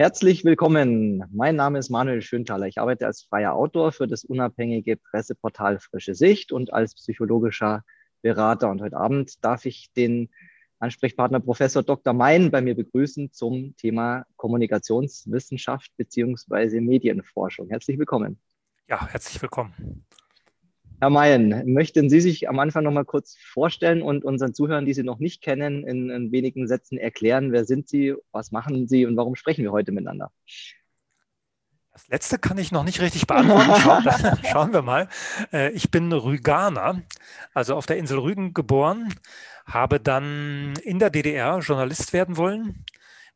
Herzlich willkommen. Mein Name ist Manuel Schönthaler. Ich arbeite als freier Autor für das unabhängige Presseportal Frische Sicht und als psychologischer Berater. Und heute Abend darf ich den Ansprechpartner Professor Dr. Mein bei mir begrüßen zum Thema Kommunikationswissenschaft beziehungsweise Medienforschung. Herzlich willkommen. Ja, herzlich willkommen. Herr Mayen, möchten Sie sich am Anfang noch mal kurz vorstellen und unseren Zuhörern, die Sie noch nicht kennen, in, in, wenigen Sätzen erklären, wer sind Sie, was machen Sie und warum sprechen wir heute miteinander? Das letzte kann ich noch nicht richtig beantworten. Schauen, schauen wir mal. Äh, ich bin Rüganer, also auf der Insel Rügen geboren, habe dann in der DDR Journalist werden wollen,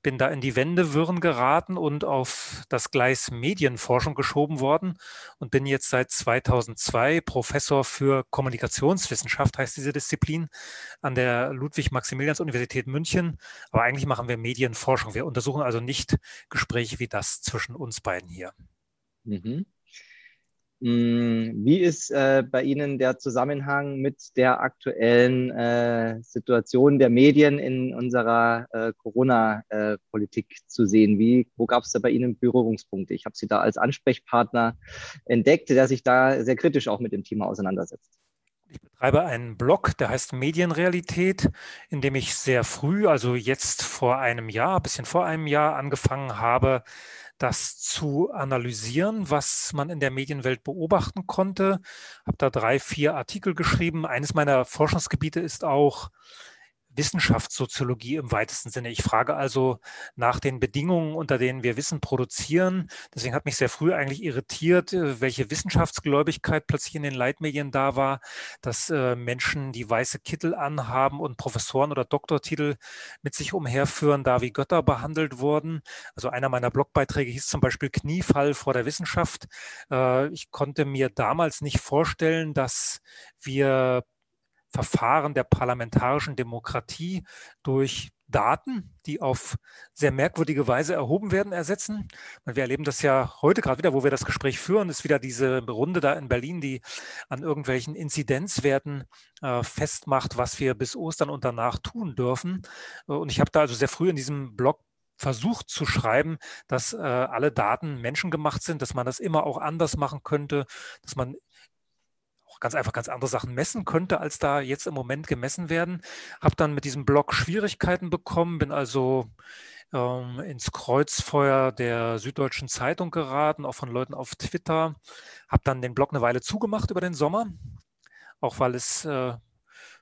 bin da in die Wendewirren geraten und auf das Gleis Medienforschung geschoben worden und bin jetzt seit 2002 Professor für Kommunikationswissenschaft, heißt diese Disziplin, an der Ludwig-Maximilians-Universität München. Aber eigentlich machen wir Medienforschung. Wir untersuchen also nicht Gespräche wie das zwischen uns beiden hier. Mhm. Mm, wie ist äh, bei Ihnen der Zusammenhang mit der aktuellen äh, Situation der Medien in unserer äh, Corona-Politik zu sehen? Wie, wo gab es da bei Ihnen Berührungspunkte? Ich habe Sie da als Ansprechpartner entdeckt, der sich da sehr kritisch auch mit dem Thema auseinandersetzt. Ich betreibe einen Blog, der heißt Medienrealität, in dem ich sehr früh, also jetzt vor einem Jahr, ein bisschen vor einem Jahr, angefangen habe, das zu analysieren, was man in der Medienwelt beobachten konnte. Habe da drei, vier Artikel geschrieben. Eines meiner Forschungsgebiete ist auch Wissenschaftssoziologie im weitesten Sinne. Ich frage also nach den Bedingungen, unter denen wir Wissen produzieren. Deswegen hat mich sehr früh eigentlich irritiert, äh, welche Wissenschaftsgläubigkeit plötzlich in den Leitmedien da war, dass äh, Menschen, die weiße Kittel anhaben und Professoren oder Doktortitel mit sich umherführen, da wie Götter behandelt wurden. Also einer meiner Blogbeiträge hieß zum Beispiel Kniefall vor der Wissenschaft. Äh, ich konnte mir damals nicht vorstellen, dass wir Verfahren der parlamentarischen Demokratie durch Daten, die auf sehr merkwürdige Weise erhoben werden, ersetzen. Wir erleben das ja heute gerade wieder, wo wir das Gespräch führen, ist wieder diese Runde da in Berlin, die an irgendwelchen Inzidenzwerten äh, festmacht, was wir bis Ostern und danach tun dürfen. Und ich habe da also sehr früh in diesem Blog versucht zu schreiben, dass äh, alle Daten menschengemacht sind, dass man das immer auch anders machen könnte, dass man ganz einfach ganz andere Sachen messen könnte, als da jetzt im Moment gemessen werden. Habe dann mit diesem Blog Schwierigkeiten bekommen, bin also ähm, ins Kreuzfeuer der Süddeutschen Zeitung geraten, auch von Leuten auf Twitter. Habe dann den Blog eine Weile zugemacht über den Sommer, auch weil es äh,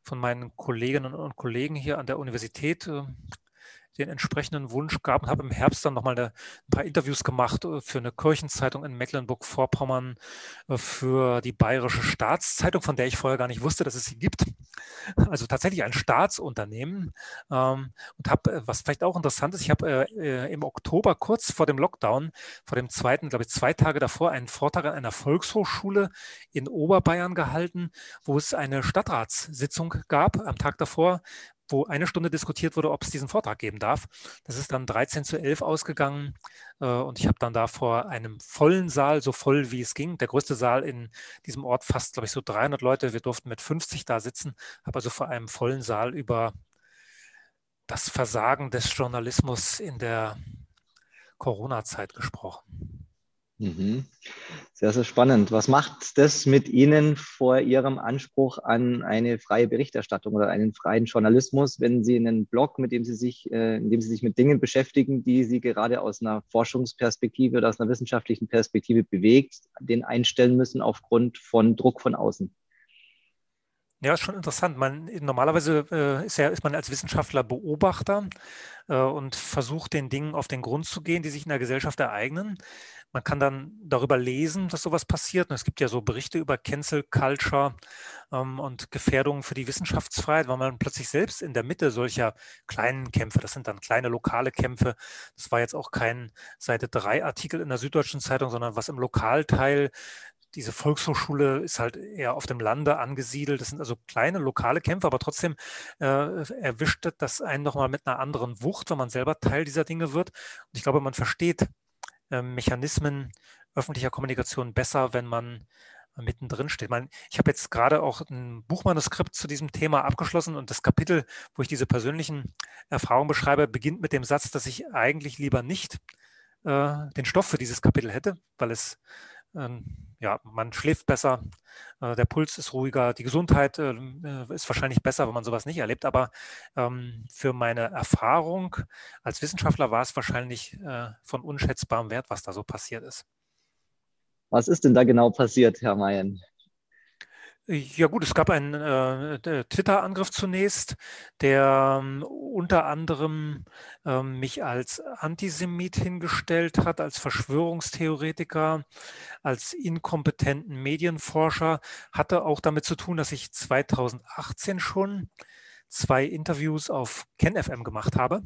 von meinen Kolleginnen und Kollegen hier an der Universität äh, den entsprechenden Wunsch gab und habe im Herbst dann nochmal ein paar Interviews gemacht äh, für eine Kirchenzeitung in Mecklenburg-Vorpommern, äh, für die Bayerische Staatszeitung, von der ich vorher gar nicht wusste, dass es sie gibt. Also tatsächlich ein Staatsunternehmen. Ähm, und habe, äh, was vielleicht auch interessant ist, ich habe im Oktober kurz vor dem Lockdown, vor dem zweiten, glaube ich, zwei Tage davor, einen Vortrag an einer Volkshochschule in Oberbayern gehalten, wo es eine Stadtratssitzung gab am Tag davor, wo eine Stunde diskutiert wurde, ob es diesen Vortrag geben darf. Das ist dann 13 zu 11 ausgegangen äh, und ich habe dann da vor einem vollen Saal, so voll wie es ging, der größte Saal in diesem Ort, fast, glaube ich, so 300 Leute, wir durften mit 50 da sitzen, habe also vor einem vollen Saal über das Versagen des Journalismus in der Corona-Zeit gesprochen. Mhm. Sehr, sehr spannend. Was macht das mit Ihnen vor Ihrem Anspruch an eine freie Berichterstattung oder einen freien Journalismus, wenn Sie einen Blog, mit dem Sie sich, äh, in dem Sie sich mit Dingen beschäftigen, die Sie gerade aus einer Forschungsperspektive oder aus einer wissenschaftlichen Perspektive bewegt, den einstellen müssen aufgrund von Druck von außen? Ja, ist schon interessant. Man, normalerweise äh, ist, ja, ist man als Wissenschaftler Beobachter äh, und versucht den Dingen auf den Grund zu gehen, die sich in der Gesellschaft ereignen. Man kann dann darüber lesen, dass sowas passiert. Und es gibt ja so Berichte über Cancel Culture ähm, und Gefährdungen für die Wissenschaftsfreiheit, weil man plötzlich selbst in der Mitte solcher kleinen Kämpfe, das sind dann kleine lokale Kämpfe, das war jetzt auch kein Seite 3 Artikel in der Süddeutschen Zeitung, sondern was im Lokalteil diese Volkshochschule ist halt eher auf dem Lande angesiedelt. Das sind also kleine lokale Kämpfe, aber trotzdem äh, erwischt das einen nochmal mit einer anderen Wucht, wenn man selber Teil dieser Dinge wird. Und ich glaube, man versteht ähm, Mechanismen öffentlicher Kommunikation besser, wenn man mittendrin steht. Ich habe jetzt gerade auch ein Buchmanuskript zu diesem Thema abgeschlossen und das Kapitel, wo ich diese persönlichen Erfahrungen beschreibe, beginnt mit dem Satz, dass ich eigentlich lieber nicht äh, den Stoff für dieses Kapitel hätte, weil es ja, man schläft besser, äh, der Puls ist ruhiger, die Gesundheit äh, äh, ist wahrscheinlich besser, wenn man sowas nicht erlebt. Aber ähm, für meine Erfahrung als Wissenschaftler war es wahrscheinlich von unschätzbarem Wert, was da so passiert ist. Was ist denn da genau passiert, Herr Mayen? Ja gut, es gab einen äh, Twitter-Angriff zunächst, der ähm, unter anderem ähm, mich als Antisemit hingestellt hat, als Verschwörungstheoretiker, als inkompetenten Medienforscher, hatte auch damit zu tun, dass ich 2018 schon zwei Interviews auf KenFM gemacht habe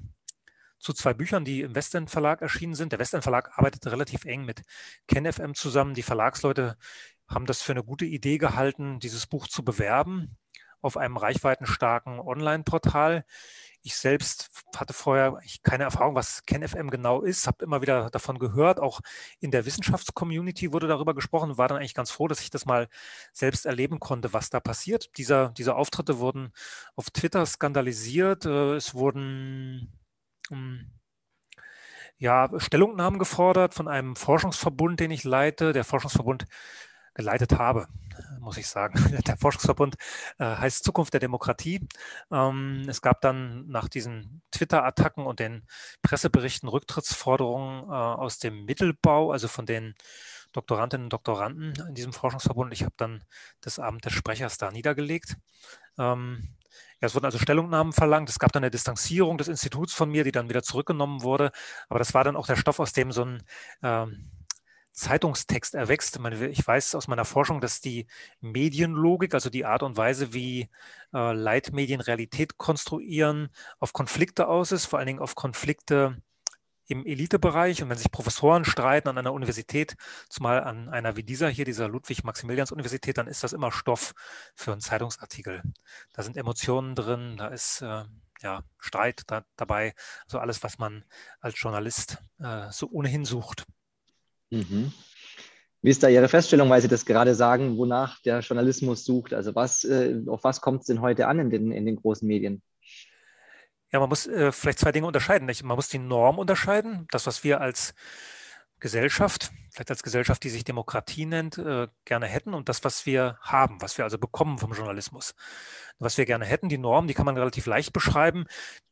zu zwei Büchern, die im Westend Verlag erschienen sind. Der Westend Verlag arbeitet relativ eng mit KenFM zusammen. Die Verlagsleute haben das für eine gute Idee gehalten, dieses Buch zu bewerben auf einem reichweitenstarken Online-Portal. Ich selbst hatte vorher keine Erfahrung, was KenFM genau ist, habe immer wieder davon gehört. Auch in der Wissenschaftscommunity wurde darüber gesprochen, war dann eigentlich ganz froh, dass ich das mal selbst erleben konnte, was da passiert. Dieser, diese Auftritte wurden auf Twitter skandalisiert. Äh, es wurden hm, ja, Stellungnahmen gefordert von einem Forschungsverbund, den ich leite. Der Forschungsverbund geleitet habe, muss ich sagen. Der Forschungsverbund äh, heißt Zukunft der Demokratie. Ähm, es gab dann nach diesen Twitter-Attacken und den Presseberichten Rücktrittsforderungen äh, aus dem Mittelbau, also von den Doktorandinnen und Doktoranden in diesem Forschungsverbund. Ich habe dann das Amt des Sprechers da niedergelegt. Ähm, ja, es wurden also Stellungnahmen verlangt. Es gab dann eine Distanzierung des Instituts von mir, die dann wieder zurückgenommen wurde. Aber das war dann auch der Stoff, aus dem so ein ähm, Zeitungstext erwächst. Ich weiß aus meiner Forschung, dass die Medienlogik, also die Art und Weise, wie äh, Leitmedien Realität konstruieren, auf Konflikte aus ist, vor allen Dingen auf Konflikte im Elitebereich. Und wenn sich Professoren streiten an einer Universität, zumal an einer wie dieser hier, dieser Ludwig-Maximilians-Universität, dann ist das immer Stoff für einen Zeitungsartikel. Da sind Emotionen drin, da ist äh, ja, Streit da, dabei, also alles, was man als Journalist äh, so ohnehin sucht. Mhm. Wie ist da Ihre Feststellung, weil Sie das gerade sagen, wonach der Journalismus sucht? Also was, äh, auf was kommt es denn heute an in den, in den großen Medien? Ja, man muss äh, vielleicht zwei Dinge unterscheiden. Nicht? Man muss die Norm unterscheiden, das, was wir als Gesellschaft, vielleicht als Gesellschaft, die sich Demokratie nennt, äh, gerne hätten und das, was wir haben, was wir also bekommen vom Journalismus. Was wir gerne hätten, die Norm, die kann man relativ leicht beschreiben.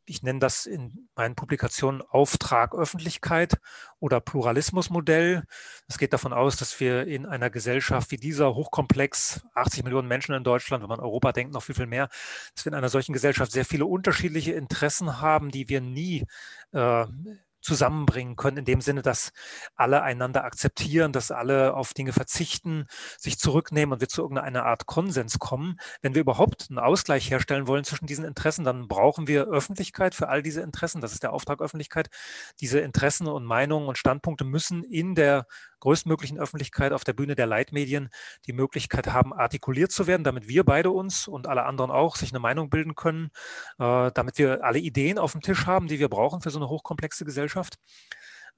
Ich nenne das in meinen Publikationen Auftrag Öffentlichkeit oder Pluralismusmodell. Es geht davon aus, dass wir in einer Gesellschaft wie dieser hochkomplex, 80 Millionen Menschen in Deutschland, wenn man Europa denkt, noch viel, viel mehr, dass wir in einer solchen Gesellschaft sehr viele unterschiedliche Interessen haben, die wir nie äh, zusammenbringen können, in dem Sinne, dass alle einander akzeptieren, dass alle auf Dinge verzichten, sich zurücknehmen und wir zu irgendeiner Art Konsens kommen. Wenn wir überhaupt einen Ausgleich herstellen wollen zwischen diesen Interessen, dann brauchen wir Öffentlichkeit für all diese Interessen. Das ist der Auftrag Öffentlichkeit. Diese Interessen und Meinungen und Standpunkte müssen in der größtmöglichen Öffentlichkeit auf der Bühne der Leitmedien die Möglichkeit haben, artikuliert zu werden, damit wir beide uns und alle anderen auch sich eine Meinung bilden können, äh, damit wir alle Ideen auf dem Tisch haben, die wir brauchen für so eine hochkomplexe Gesellschaft.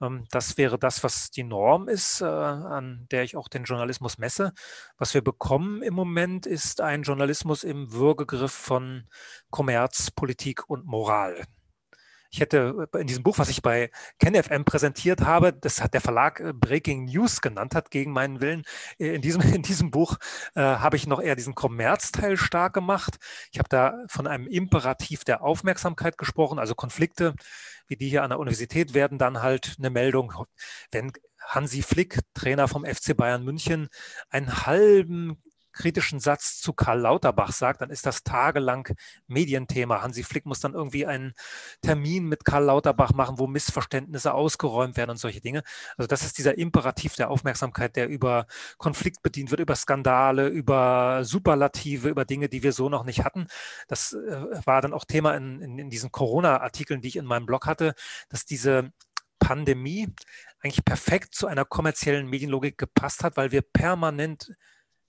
Ähm, das wäre das, was die Norm ist, äh, an der ich auch den Journalismus messe. Was wir bekommen im Moment ist ein Journalismus im Würgegriff von Kommerz, Politik und Moral. Ich hätte äh, in diesem Buch, was ich bei KenFM präsentiert habe, das hat der Verlag äh, Breaking News genannt hat, gegen meinen Willen. Äh, in diesem, in diesem Buch äh, habe ich noch eher diesen Kommerzteil stark gemacht. Ich habe da von einem Imperativ der Aufmerksamkeit gesprochen, also Konflikte wie die hier an der Universität werden dann halt eine Meldung, wenn Hansi Flick, Trainer vom FC Bayern München, einen halben kritischen Satz zu Karl Lauterbach sagt, dann ist das tagelang Medienthema. Hansi Flick muss dann irgendwie einen Termin mit Karl Lauterbach machen, wo Missverständnisse ausgeräumt werden und solche Dinge. Also das ist dieser Imperativ der Aufmerksamkeit, der über Konflikt bedient wird, über Skandale, über Superlative, über Dinge, die wir so noch nicht hatten. Das äh, war dann auch Thema in, in, in diesen Corona-Artikeln, die ich in meinem Blog hatte, dass diese Pandemie eigentlich perfekt zu einer kommerziellen Medienlogik gepasst hat, weil wir permanent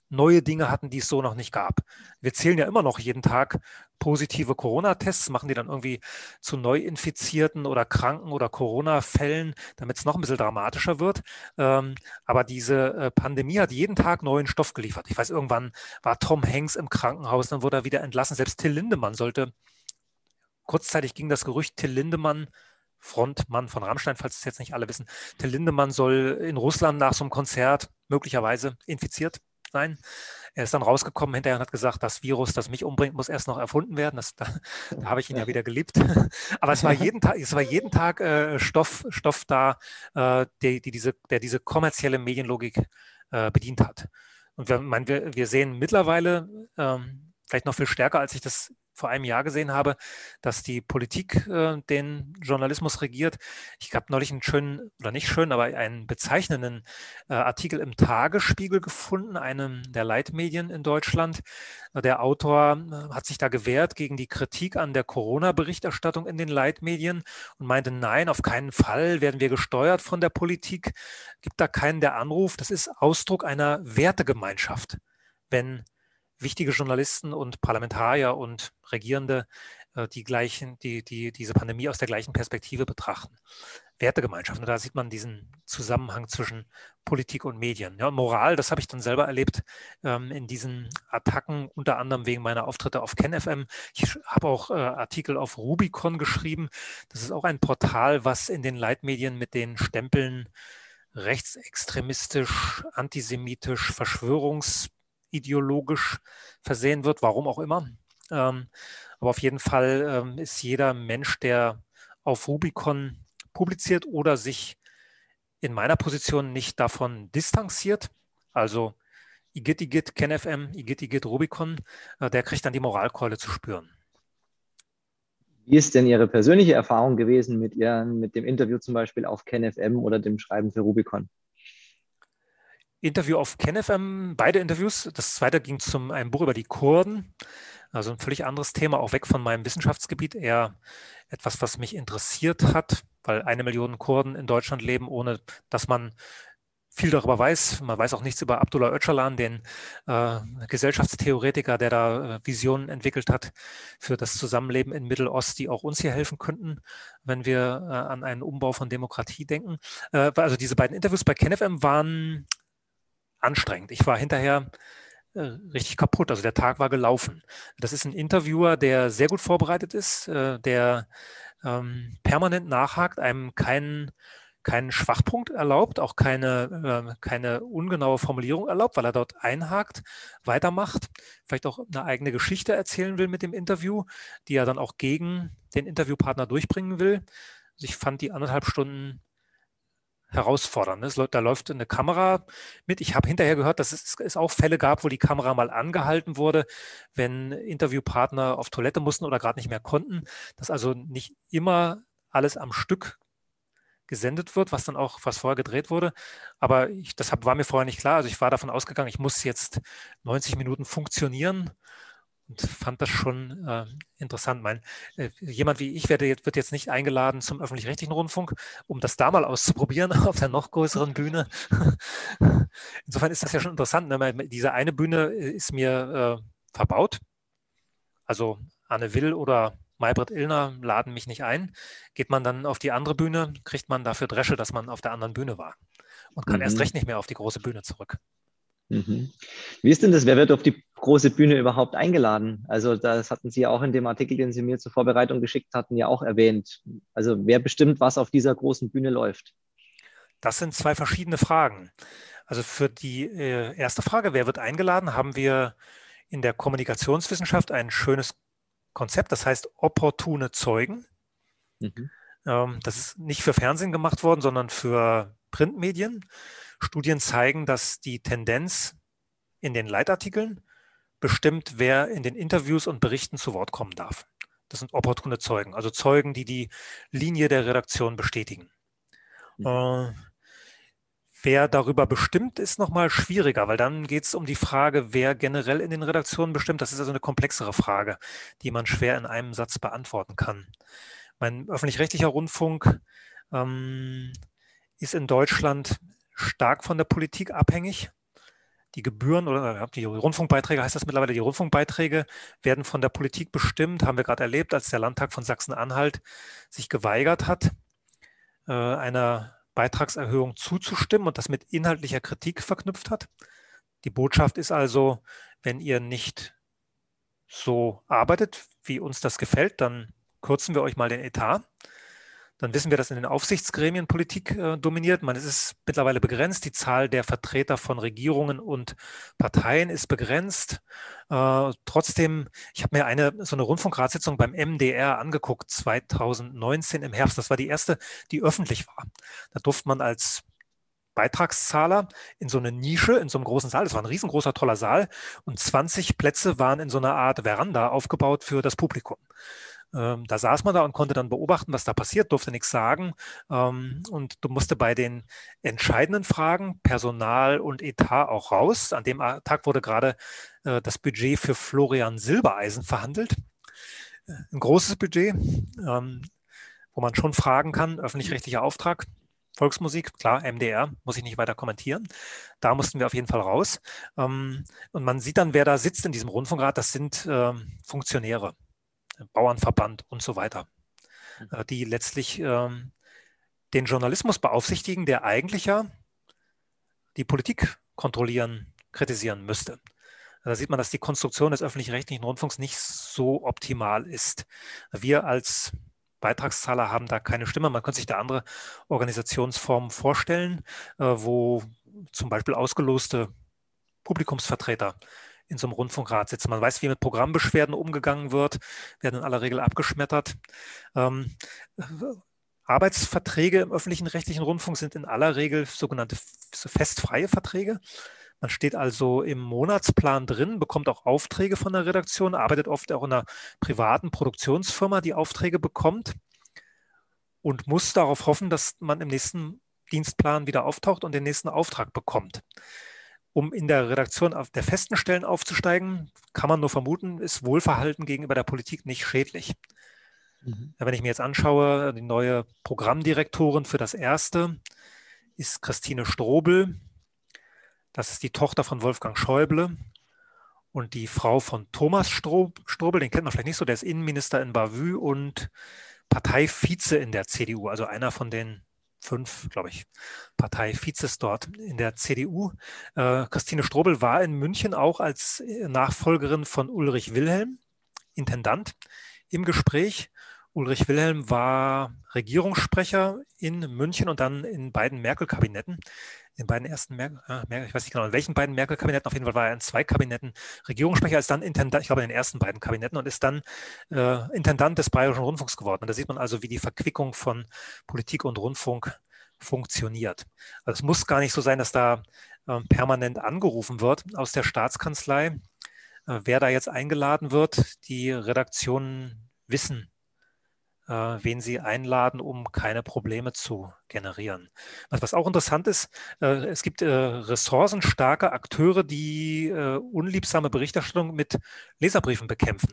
neue Dinge hatten, die es so noch nicht gab. Wir zählen ja immer noch jeden Tag positive Corona-Tests, machen die dann irgendwie zu Neuinfizierten oder Kranken oder Corona-Fällen, damit es noch ein bisschen dramatischer wird. Ähm, aber diese äh, Pandemie hat jeden Tag neuen Stoff geliefert. Ich weiß, irgendwann war Tom Hanks im Krankenhaus, dann wurde er wieder entlassen. Selbst Till Lindemann sollte, kurzzeitig ging das Gerücht, Till Lindemann Frontmann von Rammstein, falls es jetzt nicht alle wissen. Till Lindemann soll in Russland nach so einem Konzert möglicherweise infiziert sein. Er ist dann rausgekommen hinterher und hat gesagt, das Virus, das mich umbringt, muss erst noch erfunden werden. Das, da, da habe ich ihn ja wieder geliebt. Aber es war jeden Tag, es war jeden Tag äh, Stoff, Stoff da, äh, die, die diese, der diese kommerzielle Medienlogik äh, bedient hat. Und wir, mein, wir, wir sehen mittlerweile ähm, vielleicht noch viel stärker, als ich das vor einem Jahr gesehen habe, dass die Politik äh, den Journalismus regiert. Ich habe neulich einen schönen, oder nicht schön, aber einen bezeichnenden äh, Artikel im Tagesspiegel gefunden, einem der Leitmedien in Deutschland. Der Autor äh, hat sich da gewehrt gegen die Kritik an der Corona-Berichterstattung in den Leitmedien und meinte, nein, auf keinen Fall werden wir gesteuert von der Politik. Gibt da keinen, der anruft. Das ist Ausdruck einer Wertegemeinschaft. Wenn wichtige Journalisten und Parlamentarier und Regierende äh, die gleichen, die, die diese Pandemie aus der gleichen Perspektive betrachten. Wertegemeinschaft. Und da sieht man diesen Zusammenhang zwischen Politik und Medien. Ja, Moral, das habe ich dann selber erlebt ähm, in diesen Attacken, unter anderem wegen meiner Auftritte auf KenFM. Ich habe auch äh, Artikel auf Rubicon geschrieben. Das ist auch ein Portal, was in den Leitmedien mit den Stempeln rechtsextremistisch, antisemitisch, Verschwörungs ideologisch versehen wird, warum auch immer. Ähm, aber auf jeden Fall ähm, ist jeder Mensch, der auf Rubicon publiziert oder sich in meiner Position nicht davon distanziert, also Igit Igit KenFM, Igit Igit Rubicon, äh, der kriegt dann die Moralkeule zu spüren. Wie ist denn Ihre persönliche Erfahrung gewesen mit, Ihren, mit dem Interview zum Beispiel auf KenFM oder dem Schreiben für Rubicon? Interview auf KenFM, beide Interviews. Das zweite ging zum einem Buch über die Kurden, also ein völlig anderes Thema, auch weg von meinem Wissenschaftsgebiet, eher etwas, was mich interessiert hat, weil eine Million Kurden in Deutschland leben, ohne dass man viel darüber weiß. Man weiß auch nichts über Abdullah Öcalan, den äh, Gesellschaftstheoretiker, der da äh, Visionen entwickelt hat für das Zusammenleben in Mittelost, die auch uns hier helfen könnten, wenn wir äh, an einen Umbau von Demokratie denken. Äh, also diese beiden Interviews bei KenFM waren anstrengend. Ich war hinterher äh, richtig kaputt. Also der Tag war gelaufen. Das ist ein Interviewer, der sehr gut vorbereitet ist, äh, der ähm, permanent nachhakt, einem keinen keinen Schwachpunkt erlaubt, auch keine, äh, keine ungenaue Formulierung erlaubt, weil er dort einhakt, weitermacht, vielleicht auch eine eigene Geschichte erzählen will mit dem Interview, die er dann auch gegen den Interviewpartner durchbringen will. Also ich fand die anderthalb Stunden herausfordernd. Ne? Da läuft eine Kamera mit. Ich habe hinterher gehört, dass es, es, auch Fälle gab, wo die Kamera mal angehalten wurde, wenn Interviewpartner auf Toilette mussten oder gerade nicht mehr konnten. Dass also nicht immer alles am Stück gesendet wird, was dann auch, was vorher gedreht wurde. Aber ich, das war mir vorher nicht klar. Also ich war davon ausgegangen, ich muss jetzt 90 Minuten funktionieren und fand das schon äh, interessant. Mein, äh, jemand wie ich werde jetzt, wird jetzt nicht eingeladen zum öffentlich-rechtlichen Rundfunk, um das da mal auszuprobieren auf der noch größeren Bühne. Insofern ist das ja schon interessant. Ne? Diese eine Bühne äh, ist mir äh, verbaut. Also Anne Will oder Maybrit Illner laden mich nicht ein. Geht man dann auf die andere Bühne, kriegt man dafür Dresche, dass man auf der anderen Bühne war und kann mhm. erst recht nicht mehr auf die große Bühne zurück. Mhm. Wie ist denn das? Wer wird auf die große Bühne überhaupt eingeladen? Also das hatten Sie ja auch in dem Artikel, den Sie mir zur Vorbereitung geschickt hatten, ja auch erwähnt. Also wer bestimmt, was auf dieser großen Bühne läuft? Das sind zwei verschiedene Fragen. Also für die äh, erste Frage, wer wird eingeladen, haben wir in der Kommunikationswissenschaft ein schönes Konzept, das heißt opportune Zeugen. Mhm. Ähm, das ist nicht für Fernsehen gemacht worden, sondern für Printmedien. Studien zeigen, dass die Tendenz in den Leitartikeln bestimmt, wer in den Interviews und Berichten zu Wort kommen darf. Das sind opportune Zeugen, also Zeugen, die die Linie der Redaktion bestätigen. Mhm. Äh, wer darüber bestimmt, ist nochmal schwieriger, weil dann geht es um die Frage, wer generell in den Redaktionen bestimmt. Das ist also eine komplexere Frage, die man schwer in einem Satz beantworten kann. Mein öffentlich-rechtlicher Rundfunk ähm, ist in Deutschland stark von der Politik abhängig. Die Gebühren oder die Rundfunkbeiträge heißt das mittlerweile, die Rundfunkbeiträge werden von der Politik bestimmt, haben wir gerade erlebt, als der Landtag von Sachsen-Anhalt sich geweigert hat, äh, einer Beitragserhöhung zuzustimmen und das mit inhaltlicher Kritik verknüpft hat. Die Botschaft ist also, wenn ihr nicht so arbeitet, wie uns das gefällt, dann kürzen wir euch mal den Etat. Dann wissen wir, dass in den Aufsichtsgremien Politik äh, dominiert. Man ist mittlerweile begrenzt. Die Zahl der Vertreter von Regierungen und Parteien ist begrenzt. Äh, trotzdem, ich habe mir eine so eine Rundfunkratssitzung beim MDR angeguckt, 2019 im Herbst. Das war die erste, die öffentlich war. Da durfte man als Beitragszahler in so eine Nische, in so einem großen Saal. Das war ein riesengroßer, toller Saal. Und 20 Plätze waren in so einer Art Veranda aufgebaut für das Publikum. Ähm, da saß man da und konnte dann beobachten, was da passiert, durfte nichts sagen. Ähm, und du musste bei den entscheidenden Fragen Personal und Etat auch raus. An dem Tag wurde gerade äh, das Budget für Florian Silbereisen verhandelt. Äh, ein großes Budget, ähm, wo man schon fragen kann, öffentlich-rechtlicher Auftrag. Volksmusik, klar, MDR, muss ich nicht weiter kommentieren. Da mussten wir auf jeden Fall raus. und man sieht dann, wer da sitzt in diesem Rundfunkrat, das sind Funktionäre. Bauernverband und so weiter, mhm. äh, die letztlich ähm, den Journalismus beaufsichtigen, der eigentlich ja die Politik kontrollieren, kritisieren müsste. Da sieht man, dass die Konstruktion des öffentlich-rechtlichen Rundfunks nicht so optimal ist. Wir als Beitragszahler haben da keine Stimme. Man könnte sich da andere Organisationsformen vorstellen, äh, wo zum Beispiel ausgeloste Publikumsvertreter in so einem Rundfunkrat sitzen. Man weiß, wie mit Programmbeschwerden umgegangen wird, werden in aller Regel abgeschmettert. Ähm, Arbeitsverträge im öffentlichen rechtlichen Rundfunk sind in aller Regel sogenannte festfreie Verträge. Man steht also im Monatsplan drin, bekommt auch Aufträge von der Redaktion, arbeitet oft auch in einer privaten Produktionsfirma, die Aufträge bekommt und muss darauf hoffen, dass man im nächsten Dienstplan wieder auftaucht und den nächsten Auftrag bekommt um in der Redaktion auf der festen Stellen aufzusteigen, kann man nur vermuten, ist Wohlverhalten gegenüber der Politik nicht schädlich. Mhm. Wenn ich mir jetzt anschaue, die neue Programmdirektorin für das erste ist Christine Strobel. Das ist die Tochter von Wolfgang Schäuble. Und die Frau von Thomas Strobel, den kennt man vielleicht nicht so, der ist Innenminister in Bavü und Parteivize in der CDU, also einer von den fünf, glaube ich, Parteivizes dort in der CDU. Äh, Christine Strobel war in München auch als äh, Nachfolgerin von Ulrich Wilhelm, Intendant, im Gespräch. Ulrich Wilhelm war Regierungssprecher in München und dann in beiden Merkel-Kabinetten in beiden ersten Merkel, äh, ich weiß nicht genau, in welchen beiden Merkel-Kabinetten, auf jeden Fall war er in zwei Kabinetten Regierungssprecher, ist dann Intendant, ich glaube in den ersten beiden Kabinetten und ist dann äh, Intendant des Bayerischen Rundfunks geworden. Und da sieht man also, wie die Verquickung von Politik und Rundfunk funktioniert. Also es muss gar nicht so sein, dass da äh, permanent angerufen wird aus der Staatskanzlei, äh, wer da jetzt eingeladen wird. Die Redaktionen wissen, äh, wen sie einladen, um keine Probleme zu generieren. Was, was auch interessant ist, äh, es gibt äh, ressourcenstarke Akteure, die äh, unliebsame Berichterstattung mit Leserbriefen bekämpfen.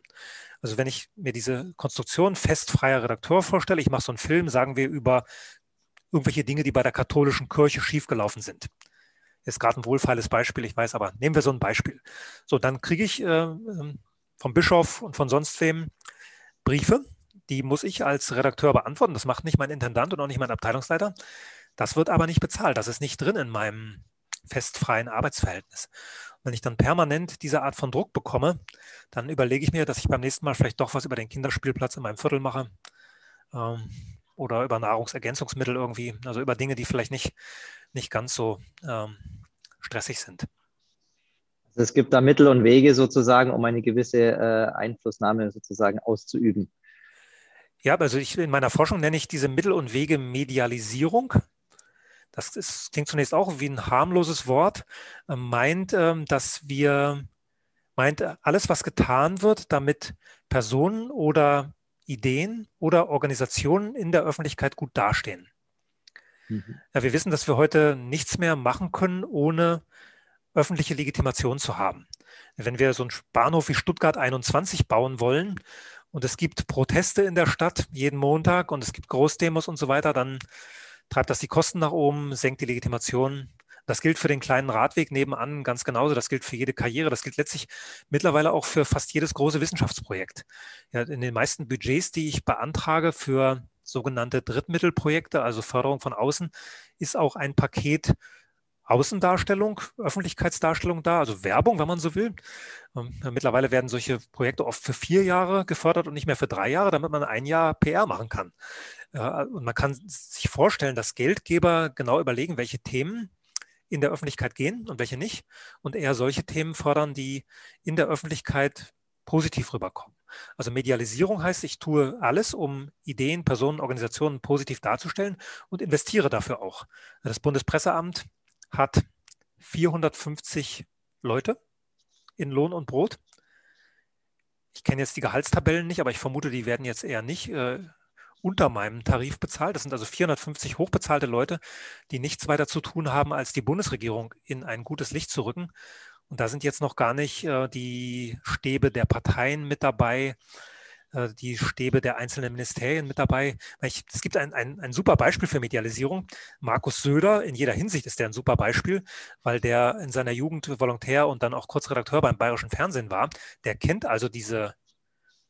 Also wenn ich mir diese Konstruktion festfreier Redakteur vorstelle, ich mache so einen Film, sagen wir über irgendwelche Dinge, die bei der katholischen Kirche schiefgelaufen sind. Ist gerade ein wohlfeiles Beispiel, ich weiß, aber nehmen wir so ein Beispiel. So, dann kriege ich äh, ähm, vom Bischof und von sonst wem Briefe die muss ich als Redakteur beantworten. Das macht nicht mein Intendant und auch nicht mein Abteilungsleiter. Das wird aber nicht bezahlt. Das ist nicht drin in meinem festfreien Arbeitsverhältnis. Und wenn ich dann permanent diese Art von Druck bekomme, dann überlege ich mir, dass ich beim nächsten Mal vielleicht doch was über den Kinderspielplatz in meinem Viertel mache ähm, oder über Nahrungsergänzungsmittel irgendwie, also über Dinge, die vielleicht nicht, nicht ganz so ähm, stressig sind. Also es gibt da Mittel und Wege sozusagen, um eine gewisse äh, Einflussnahme sozusagen auszuüben. Ja, also ich, in meiner Forschung nenne ich diese Mittel und Wege Medialisierung. Das ist, klingt zunächst auch wie ein harmloses Wort, äh, meint, ähm, dass wir, meint alles, was getan wird, damit Personen oder Ideen oder Organisationen in der Öffentlichkeit gut dastehen. Mhm. Ja, wir wissen, dass wir heute nichts mehr machen können, ohne öffentliche Legitimation zu haben. Wenn wir so einen Bahnhof wie Stuttgart 21 bauen wollen und es gibt Proteste in der Stadt jeden Montag und es gibt Großdemos und so weiter, dann treibt das die Kosten nach oben, senkt die Legitimation. Das gilt für den kleinen Radweg nebenan ganz genauso. Das gilt für jede Karriere. Das gilt letztlich mittlerweile auch für fast jedes große Wissenschaftsprojekt. Ja, in den meisten Budgets, die ich beantrage für sogenannte Drittmittelprojekte, also Förderung von außen, ist auch ein Paket Außendarstellung, Öffentlichkeitsdarstellung da, also Werbung, wenn man so will. Ähm, mittlerweile werden solche Projekte oft für vier Jahre gefördert und nicht mehr für drei Jahre, damit man ein Jahr PR machen kann. und man kann sich vorstellen, dass Geldgeber genau überlegen, welche Themen in der Öffentlichkeit gehen und welche nicht und eher solche Themen fördern, die in der Öffentlichkeit positiv rüberkommen. Also Medialisierung heißt, ich tue alles, um Ideen, Personen, Organisationen positiv darzustellen und investiere dafür auch. Das Bundespresseamt hat 450 Leute in Lohn und Brot. Ich kenne jetzt die Gehaltstabellen nicht, aber ich vermute, die werden jetzt eher nicht äh, unter meinem Tarif bezahlt. Das sind also 450 hochbezahlte Leute, die nichts weiter zu tun haben, als die Bundesregierung in ein gutes Licht zu rücken. Und da sind jetzt noch gar nicht äh, die Stäbe der Parteien mit dabei, die Stäbe der einzelnen Ministerien mit dabei. Ich, es gibt ein, ein, ein super Beispiel für Medialisierung. Markus Söder, in jeder Hinsicht ist der ein super Beispiel, weil der in seiner Jugend Volontär und dann auch Kurzredakteur beim Bayerischen Fernsehen war. Der kennt also diese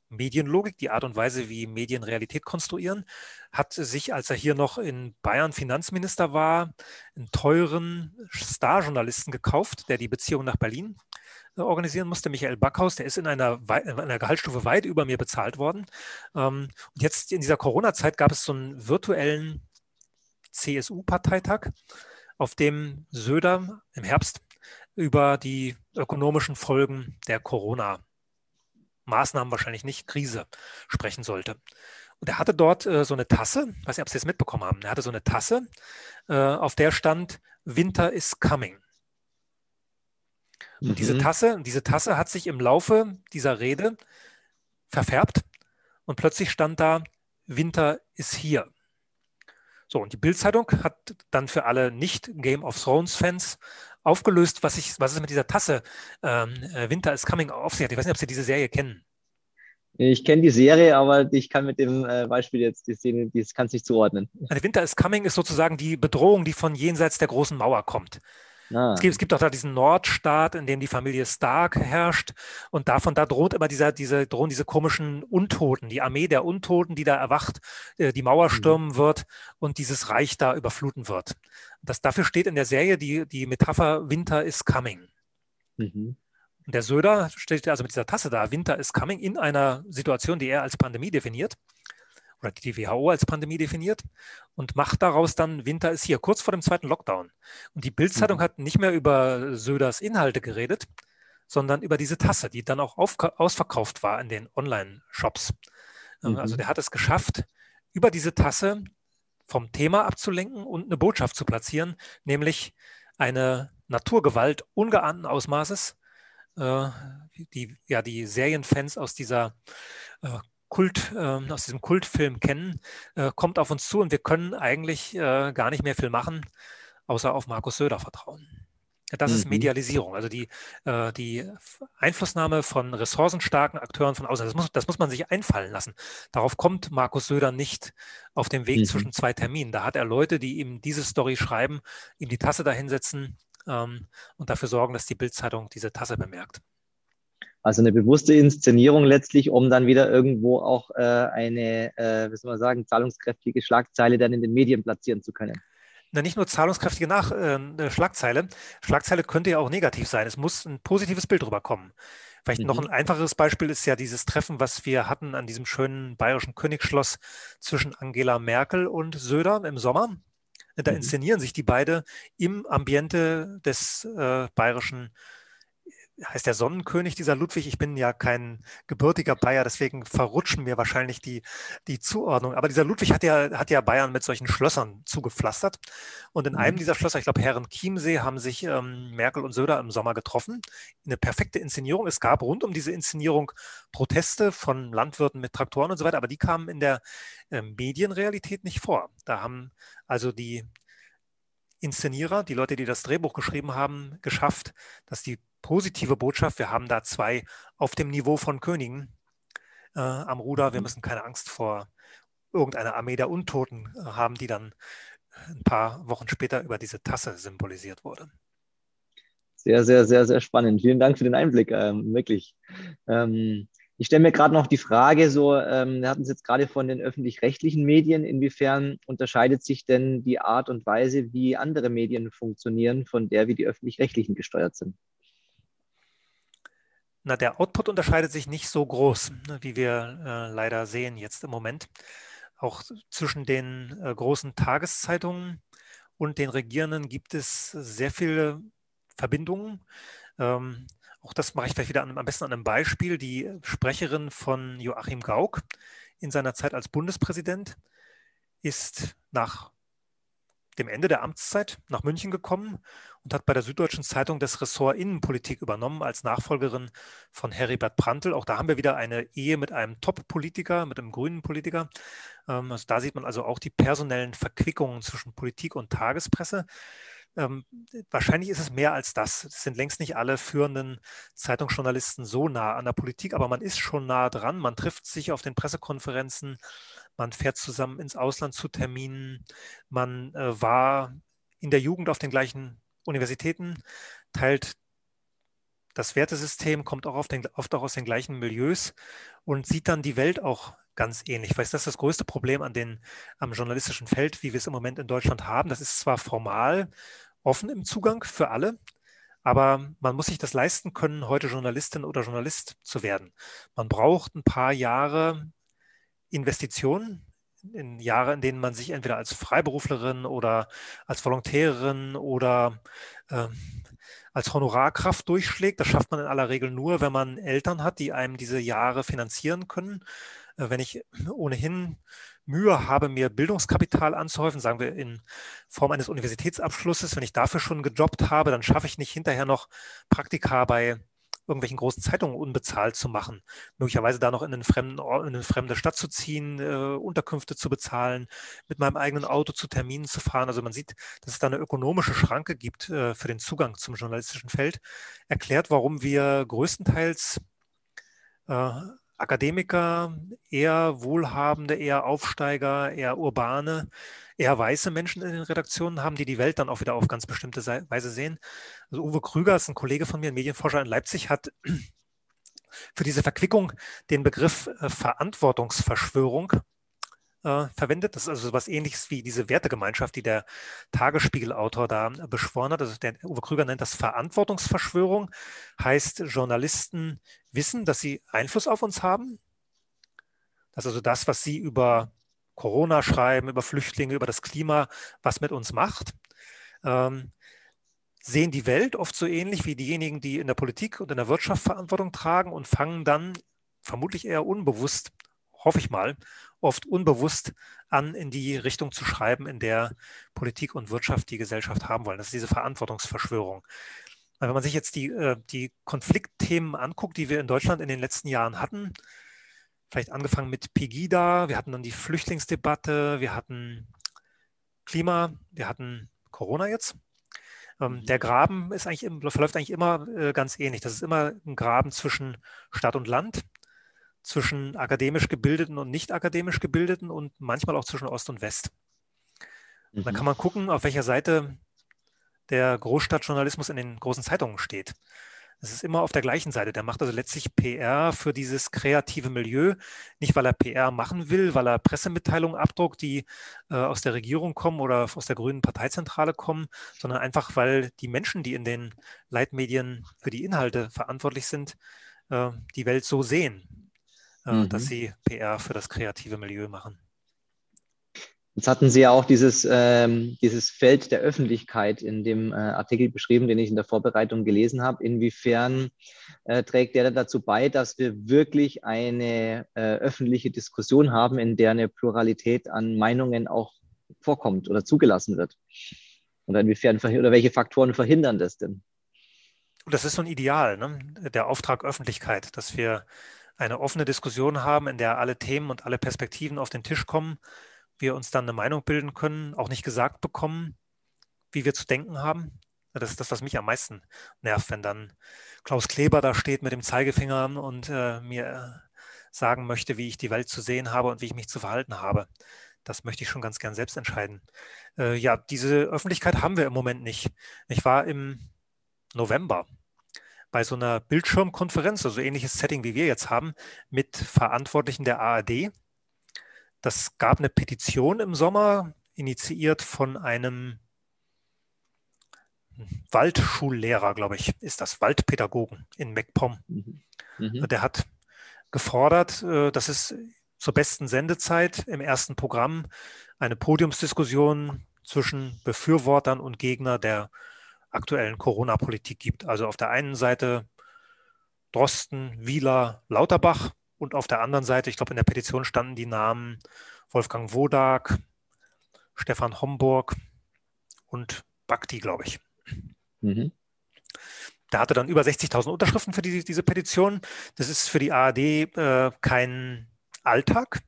Medienlogik, die Art und Weise, wie Medien Realität konstruieren, hat sich, als er hier noch in Bayern Finanzminister war, einen teuren Starjournalisten gekauft, der die Beziehung nach Berlin äh, organisieren musste, Michael Backhaus, der ist in einer, in einer Gehaltsstufe weit über mir bezahlt worden. Ähm, und jetzt in dieser Corona-Zeit gab es so einen virtuellen CSU-Parteitag, auf dem Söder im Herbst über die ökonomischen Folgen der Corona Maßnahmen wahrscheinlich nicht, Krise sprechen sollte. Und er hatte dort äh, so eine Tasse, weiß nicht, ob Sie es mitbekommen haben, er hatte so eine Tasse, äh, auf der stand Winter is coming. Und mhm. diese Tasse, diese Tasse hat sich im Laufe dieser Rede verfärbt und plötzlich stand da Winter ist hier. So, und die Bildzeitung hat dann für alle nicht Game of Thrones Fans aufgelöst, was, ich, was es mit dieser Tasse ähm, äh, Winter is Coming auf sich hat. Ich weiß nicht, ob Sie diese Serie kennen. Ich kenne die Serie, aber ich kann mit dem äh, Beispiel jetzt die Szene, das kann es nicht zuordnen. Also Winter is Coming ist sozusagen die Bedrohung, die von jenseits der großen Mauer kommt. Ah. Es, gibt, es gibt auch da diesen Nordstaat, in dem die Familie Stark herrscht. Und davon, da droht immer dieser, diese, drohen diese komischen Untoten, die Armee der Untoten, die da erwacht, äh, die Mauer mhm. stürmen mhm. wird und dieses Reich da überfluten wird. Das, dafür steht in der Serie die, die Metapher Winter is coming. Mhm. Und der Söder steht also mit dieser Tasse da, Winter is coming, in einer Situation, die er als Pandemie definiert oder die WHO als Pandemie definiert und macht daraus dann Winter ist hier, kurz vor dem zweiten Lockdown. Und die Bildzeitung mhm. hat nicht mehr über Söders Inhalte geredet, sondern über diese Tasse, die dann auch ausverkauft war in den Online-Shops. Mhm. Also der hat es geschafft, über diese Tasse vom Thema abzulenken und eine Botschaft zu platzieren, nämlich eine Naturgewalt ungeahnten Ausmaßes, äh, die ja die Serienfans aus dieser äh, Kult, äh, aus diesem Kultfilm kennen, äh, kommt auf uns zu und wir können eigentlich äh, gar nicht mehr viel machen, außer auf Markus Söder vertrauen. Das mhm. ist Medialisierung, also die, äh, die Einflussnahme von ressourcenstarken Akteuren von außen. Das muss, das muss man sich einfallen lassen. Darauf kommt Markus Söder nicht auf dem Weg mhm. zwischen zwei Terminen. Da hat er Leute, die ihm diese Story schreiben, ihm die Tasse dahinsetzen ähm, und dafür sorgen, dass die Bildzeitung diese Tasse bemerkt. Also eine bewusste Inszenierung letztlich, um dann wieder irgendwo auch äh, eine, äh, wie soll man sagen, zahlungskräftige Schlagzeile dann in den Medien platzieren zu können. Na, nicht nur zahlungskräftige Nach äh, Schlagzeile. Schlagzeile könnte ja auch negativ sein. Es muss ein positives Bild rüberkommen. Vielleicht mhm. noch ein einfacheres Beispiel ist ja dieses Treffen, was wir hatten an diesem schönen bayerischen Königsschloss zwischen Angela Merkel und Söder im Sommer. Da mhm. inszenieren sich die beide im Ambiente des äh, bayerischen heißt der Sonnenkönig, dieser Ludwig. Ich bin ja kein gebürtiger Bayer, deswegen verrutschen mir wahrscheinlich die, die Zuordnung. Aber dieser Ludwig hat ja, hat ja Bayern mit solchen Schlössern zugepflastert. Und in mhm. einem dieser Schlösser, ich glaube Herren Chiemsee, haben sich ähm, Merkel und Söder im Sommer getroffen. Eine perfekte Inszenierung. Es gab rund um diese Inszenierung Proteste von Landwirten mit Traktoren und so weiter, aber die kamen in der äh, Medienrealität nicht vor. Da haben also die Inszenierer, die Leute, die das Drehbuch geschrieben haben, geschafft, dass die positive Botschaft, wir haben da zwei auf dem Niveau von Königen äh, am Ruder, wir mhm. müssen keine Angst vor irgendeiner Armee der Untoten äh, haben, die dann ein paar Wochen später über diese Tasse symbolisiert wurde. Sehr, sehr, sehr, sehr spannend. Vielen Dank für den Einblick, ähm, wirklich. Ähm, ich stelle mir gerade noch die Frage, so, ähm, wir hatten es jetzt gerade von den öffentlich-rechtlichen Medien, inwiefern unterscheidet sich denn die Art und Weise, wie andere Medien funktionieren, von der, wie die öffentlich-rechtlichen gesteuert sind? Na, der Output unterscheidet sich nicht so groß, ne, wie wir äh, leider sehen jetzt im Moment. auch zwischen den äh, großen Tageszeitungen und den Regierenden gibt es sehr viele Verbindungen. Ähm, auch das mache ich vielleicht wieder an, am besten an einem Beispiel. Die Sprecherin von Joachim Gauck in seiner Zeit als Bundespräsident ist nach dem Ende der Amtszeit nach München gekommen und hat bei der Süddeutschen Zeitung das Ressort Innenpolitik übernommen als Nachfolgerin von Heribert Prantl. Auch da haben wir wieder eine Ehe mit einem Top-Politiker, mit einem grünen Politiker. Ähm, also da sieht man also auch die personellen Verquickungen zwischen Politik und Tagespresse. Ähm, wahrscheinlich ist es mehr als das. Es sind längst nicht alle führenden Zeitungsjournalisten so nah an der Politik, aber man ist schon nah dran. Man trifft sich auf den Pressekonferenzen, man fährt zusammen ins Ausland zu Terminen, man äh, war in der Jugend auf den gleichen Universitäten, teilt das Wertesystem, kommt auch, den, oft auch aus den gleichen Milieus und sieht dann die Welt auch ganz ähnlich. Ich weiß, das ist das größte Problem an den, am journalistischen Feld, wie wir es im Moment in Deutschland haben. Das ist zwar formal offen im Zugang für alle, aber man muss sich das leisten können, heute Journalistin oder Journalist zu werden. Man braucht ein paar Jahre Investitionen, in Jahre, in denen man sich entweder als Freiberuflerin oder als Volontärin oder äh, als Honorarkraft durchschlägt. Das schafft man in aller Regel nur, wenn man Eltern hat, die einem diese Jahre finanzieren können. Äh, wenn ich ohnehin Mühe habe, mir Bildungskapital anzuhäufen, sagen wir in Form eines Universitätsabschlusses, wenn ich dafür schon gejobbt habe, dann schaffe ich nicht hinterher noch Praktika bei irgendwelchen großen Zeitungen unbezahlt zu machen. Möglicherweise da noch in, einen fremden Ort, in eine fremde Stadt zu ziehen, äh, Unterkünfte zu bezahlen, mit meinem eigenen Auto zu Terminen zu fahren. Also man sieht, dass es da eine ökonomische Schranke gibt äh, für den Zugang zum journalistischen Feld. Erklärt, warum wir größtenteils äh, Akademiker, eher wohlhabende, eher Aufsteiger, eher urbane, eher weiße Menschen in den Redaktionen haben, die die Welt dann auch wieder auf ganz bestimmte Weise sehen. Also Uwe Krüger ist ein Kollege von mir, ein Medienforscher in Leipzig, hat für diese Verquickung den Begriff äh, Verantwortungsverschwörung äh, verwendet. Das ist also etwas ähnliches wie diese Wertegemeinschaft, die der Tagesspiegelautor da beschworen hat. Also der Uwe Krüger nennt das Verantwortungsverschwörung, heißt Journalisten wissen, dass sie Einfluss auf uns haben. Dass also das, was sie über Corona schreiben, über Flüchtlinge, über das Klima, was mit uns macht. Ähm, sehen die Welt oft so ähnlich wie diejenigen, die in der Politik und in der Wirtschaft Verantwortung tragen und fangen dann vermutlich eher unbewusst, hoffe ich mal, oft unbewusst an, in die Richtung zu schreiben, in der Politik und Wirtschaft die Gesellschaft haben wollen. Das ist diese Verantwortungsverschwörung. Wenn man sich jetzt die, äh, die Konfliktthemen anguckt, die wir in Deutschland in den letzten Jahren hatten, vielleicht angefangen mit Pegida, wir hatten dann die Flüchtlingsdebatte, wir hatten Klima, wir hatten Corona jetzt. Ähm, mhm. Der Graben ist eigentlich, verläuft eigentlich immer äh, ganz ähnlich. Das ist immer ein Graben zwischen Stadt und Land zwischen akademisch gebildeten und nicht akademisch gebildeten und manchmal auch zwischen Ost und West. Mhm. Dann kann man gucken, auf welcher Seite der Großstadtjournalismus in den großen Zeitungen steht. Es ist immer auf der gleichen Seite. Der macht also letztlich PR für dieses kreative Milieu. Nicht, weil er PR machen will, weil er Pressemitteilungen abdruckt, die äh, aus der Regierung kommen oder aus der Grünen Parteizentrale kommen, sondern einfach, weil die Menschen, die in den Leitmedien für die Inhalte verantwortlich sind, äh, die Welt so sehen mhm. dass sie PR für das kreative Milieu machen. Jetzt hatten Sie ja auch dieses, ähm, dieses Feld der Öffentlichkeit in dem äh, Artikel beschrieben, den ich in der Vorbereitung gelesen habe. Inwiefern äh, trägt der dazu bei, dass wir wirklich eine äh, öffentliche Diskussion haben, in der eine Pluralität an Meinungen auch vorkommt oder zugelassen wird? Oder inwiefern oder welche Faktoren verhindern das denn? Das ist so ein Ideal, ne? der Auftrag Öffentlichkeit, dass wir eine offene Diskussion haben, in der alle Themen und alle Perspektiven auf den Tisch kommen, wir uns dann eine Meinung bilden können, auch nicht gesagt bekommen, wie wir zu denken haben. Das ist das, was mich am meisten nervt, wenn dann Klaus Kleber da steht mit dem Zeigefinger und äh, mir sagen möchte, wie ich die Welt zu sehen habe und wie ich mich zu verhalten habe. Das möchte ich schon ganz gern selbst entscheiden. Äh, ja, diese Öffentlichkeit haben wir im Moment nicht. Ich war im November bei so einer Bildschirmkonferenz, also ähnliches Setting wie wir jetzt haben, mit Verantwortlichen der ARD. Das gab eine Petition im Sommer, initiiert von einem Waldschullehrer, glaube ich, ist das, Waldpädagogen in MacPom. Mhm. Mhm. Der hat gefordert, äh, dass es zur besten Sendezeit im ersten Programm eine Podiumsdiskussion zwischen Befürwortern und Gegner der aktuellen Corona-Politik gibt. Also auf der einen Seite Drosten, Wieler, Lauterbach und auf der anderen Seite, ich glaube, in der Petition standen die Namen Wolfgang Wodak, Stefan Homburg und Bakti, glaube ich. Mhm. Der hatte dann über 60.000 Unterschriften für die, diese Petition. Das ist für die ARD äh, kein Alltag.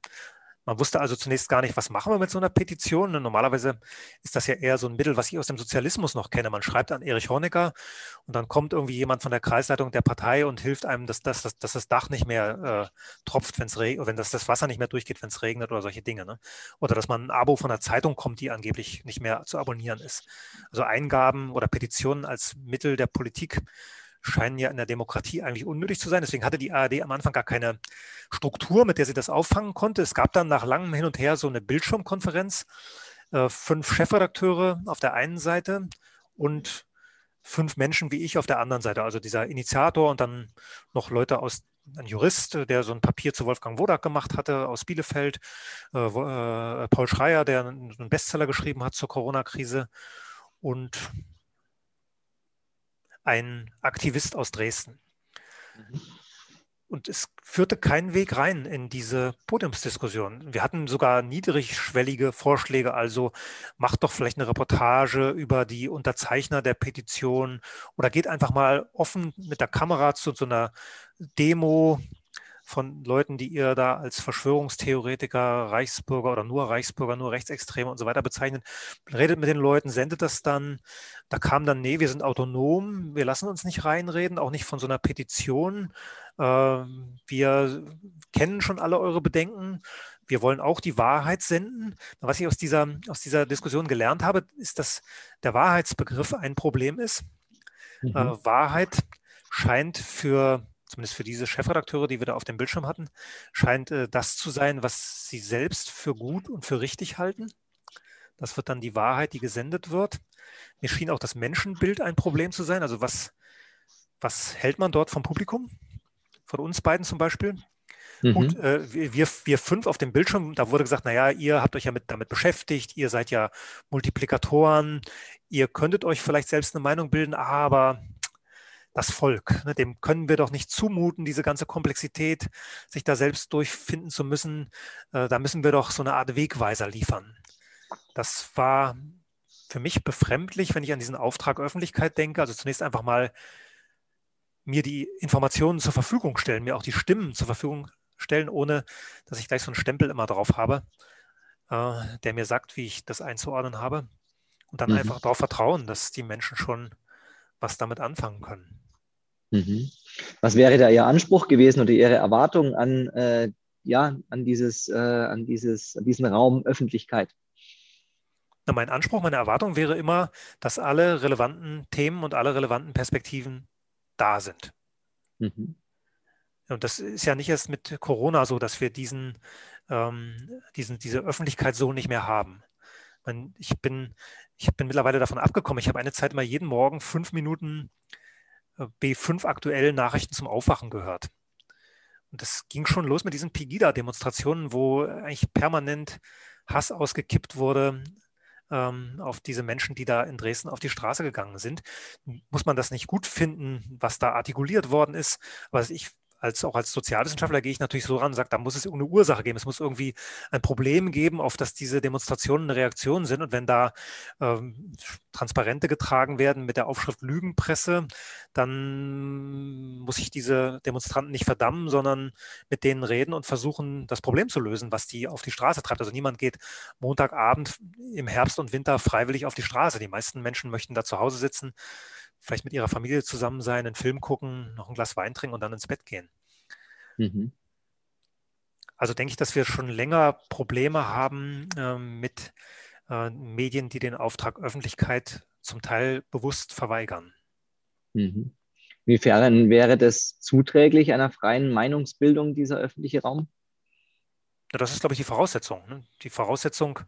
Man wusste also zunächst gar nicht, was machen wir mit so einer Petition. Normalerweise ist das ja eher so ein Mittel, was ich aus dem Sozialismus noch kenne. Man schreibt an Erich Honecker und dann kommt irgendwie jemand von der Kreisleitung der Partei und hilft einem, dass, dass, dass, das Dach nicht mehr äh, tropft, wenn's wenn das, das Wasser nicht mehr durchgeht, wenn es regnet oder solche Dinge. Ne? Oder dass man ein Abo von der Zeitung kommt, die angeblich nicht mehr zu abonnieren ist. Also Eingaben oder Petitionen als Mittel der Politik scheinen ja in der Demokratie eigentlich unnötig zu sein. Deswegen hatte die ARD am Anfang gar keine Struktur, mit der sie das auffangen konnte. Es gab dann nach langem Hin und Her so eine Bildschirmkonferenz, äh, fünf Chefredakteure auf der einen Seite und fünf Menschen wie ich auf der anderen Seite. Also dieser Initiator und dann noch Leute aus ein Jurist, der so ein Papier zu Wolfgang Wodak gemacht hatte aus Bielefeld, äh, äh, Paul Schreier, der einen Bestseller geschrieben hat zur Corona-Krise und ein Aktivist aus Dresden. Mhm. Und es führte keinen Weg rein in diese Podiumsdiskussion. Wir hatten sogar niedrigschwellige Vorschläge, also macht doch vielleicht eine Reportage über die Unterzeichner der Petition oder geht einfach mal offen mit der Kamera zu so einer Demo von Leuten, die ihr da als Verschwörungstheoretiker, Reichsbürger oder nur Reichsbürger, nur Rechtsextreme und so weiter bezeichnet. Redet mit den Leuten, sendet das dann. Da kam dann, nee, wir sind autonom, wir lassen uns nicht reinreden, auch nicht von so einer Petition. Ähm, wir kennen schon alle eure Bedenken. Wir wollen auch die Wahrheit senden. Was ich aus dieser, aus dieser Diskussion gelernt habe, ist, dass der Wahrheitsbegriff ein Problem ist. Mhm. Äh, Wahrheit scheint für zumindest für diese Chefredakteure, die wir da auf dem Bildschirm hatten, scheint äh, das zu sein, was sie selbst für gut und für richtig halten. Das wird dann die Wahrheit, die gesendet wird. Mir schien auch das Menschenbild ein Problem zu sein. Also was, was hält man dort vom Publikum? Von uns beiden zum Beispiel? Mhm. Gut, äh, wir, wir fünf auf dem Bildschirm, da wurde gesagt, naja, ihr habt euch ja mit, damit beschäftigt, ihr seid ja Multiplikatoren, ihr könntet euch vielleicht selbst eine Meinung bilden, aber das Volk. Ne, dem können wir doch nicht zumuten, diese ganze Komplexität, sich da selbst durchfinden zu müssen. Äh, da müssen wir doch so eine Art Wegweiser liefern. Das war für mich befremdlich, wenn ich an diesen Auftrag Öffentlichkeit denke. Also zunächst einfach mal mir die Informationen zur Verfügung stellen, mir auch die Stimmen zur Verfügung stellen, ohne dass ich gleich so einen Stempel immer drauf habe, äh, der mir sagt, wie ich das einzuordnen habe. Und dann mhm. einfach darauf vertrauen, dass die Menschen schon was damit anfangen können. Mhm. Was wäre da Ihr Anspruch gewesen oder Ihre Erwartung an, äh, ja, an, dieses, äh, an, dieses, an diesen Raum Öffentlichkeit? Na, mein Anspruch, meine Erwartung wäre immer, dass alle relevanten Themen und alle relevanten Perspektiven da sind. Mhm. Und das ist ja nicht erst mit Corona so, dass wir diesen, ähm, diesen, diese Öffentlichkeit so nicht mehr haben. Ich bin, ich bin mittlerweile davon abgekommen. Ich habe eine Zeit mal jeden Morgen fünf Minuten B5 aktuell Nachrichten zum Aufwachen gehört. Und das ging schon los mit diesen Pegida-Demonstrationen, wo eigentlich permanent Hass ausgekippt wurde ähm, auf diese Menschen, die da in Dresden auf die Straße gegangen sind. Muss man das nicht gut finden, was da artikuliert worden ist? Aber ich als, auch als Sozialwissenschaftler gehe ich natürlich so ran und sage, da muss es irgendeine Ursache geben. Es muss irgendwie ein Problem geben, auf das diese Demonstrationen eine Reaktion sind. Und wenn da ähm, Transparente getragen werden mit der Aufschrift Lügenpresse, dann muss ich diese Demonstranten nicht verdammen, sondern mit denen reden und versuchen, das Problem zu lösen, was die auf die Straße treibt. Also niemand geht Montagabend im Herbst und Winter freiwillig auf die Straße. Die meisten Menschen möchten da zu Hause sitzen vielleicht mit ihrer Familie zusammen sein, einen Film gucken, noch ein Glas Wein trinken und dann ins Bett gehen. Mhm. Also denke ich, dass wir schon länger Probleme haben äh, mit äh, Medien, die den Auftrag Öffentlichkeit zum Teil bewusst verweigern. Mhm. Inwiefern wäre das zuträglich einer freien Meinungsbildung, dieser öffentliche Raum? Ja, das ist, glaube ich, die Voraussetzung. Ne? Die Voraussetzung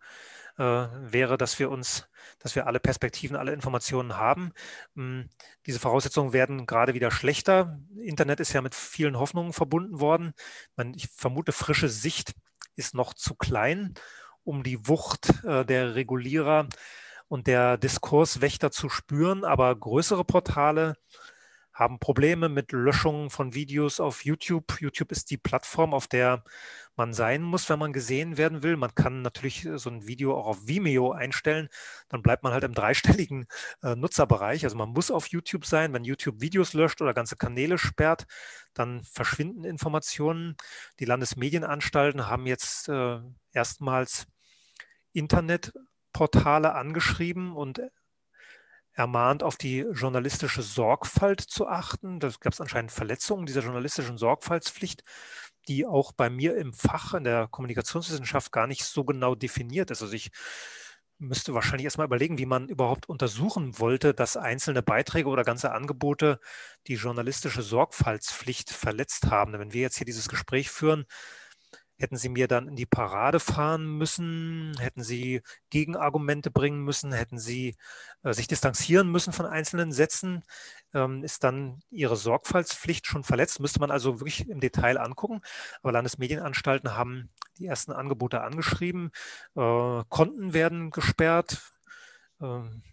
äh, wäre, dass wir uns, dass wir alle Perspektiven, alle Informationen haben. Hm, diese Voraussetzungen werden gerade wieder schlechter. Internet ist ja mit vielen Hoffnungen verbunden worden. Man, ich vermute, frische Sicht ist noch zu klein, um die Wucht äh, der Regulierer und der Diskurswächter zu spüren. Aber größere Portale haben Probleme mit Löschungen von Videos auf YouTube. YouTube ist die Plattform, auf der man sein muss, wenn man gesehen werden will. Man kann natürlich äh, so ein Video auch auf Vimeo einstellen. Dann bleibt man halt im dreistelligen äh, Nutzerbereich. Also man muss auf YouTube sein. Wenn YouTube Videos löscht oder ganze Kanäle sperrt, dann verschwinden Informationen. Die Landesmedienanstalten haben jetzt äh, erstmals Internetportale angeschrieben und ermahnt, auf die journalistische Sorgfalt zu achten. Da gab es anscheinend Verletzungen dieser journalistischen Sorgfaltspflicht, die auch bei mir im Fach in der Kommunikationswissenschaft gar nicht so genau definiert ist. Also ich müsste wahrscheinlich erstmal überlegen, wie man überhaupt untersuchen wollte, dass einzelne Beiträge oder ganze Angebote die journalistische Sorgfaltspflicht verletzt haben. Wenn wir jetzt hier dieses Gespräch führen, Hätten Sie mir dann in die Parade fahren müssen? Hätten Sie Gegenargumente bringen müssen? Hätten Sie äh, sich distanzieren müssen von einzelnen Sätzen? Ähm, ist dann Ihre Sorgfaltspflicht schon verletzt? Müsste man also wirklich im Detail angucken. Aber Landesmedienanstalten haben die ersten Angebote angeschrieben. Äh, Konten werden gesperrt. Ähm,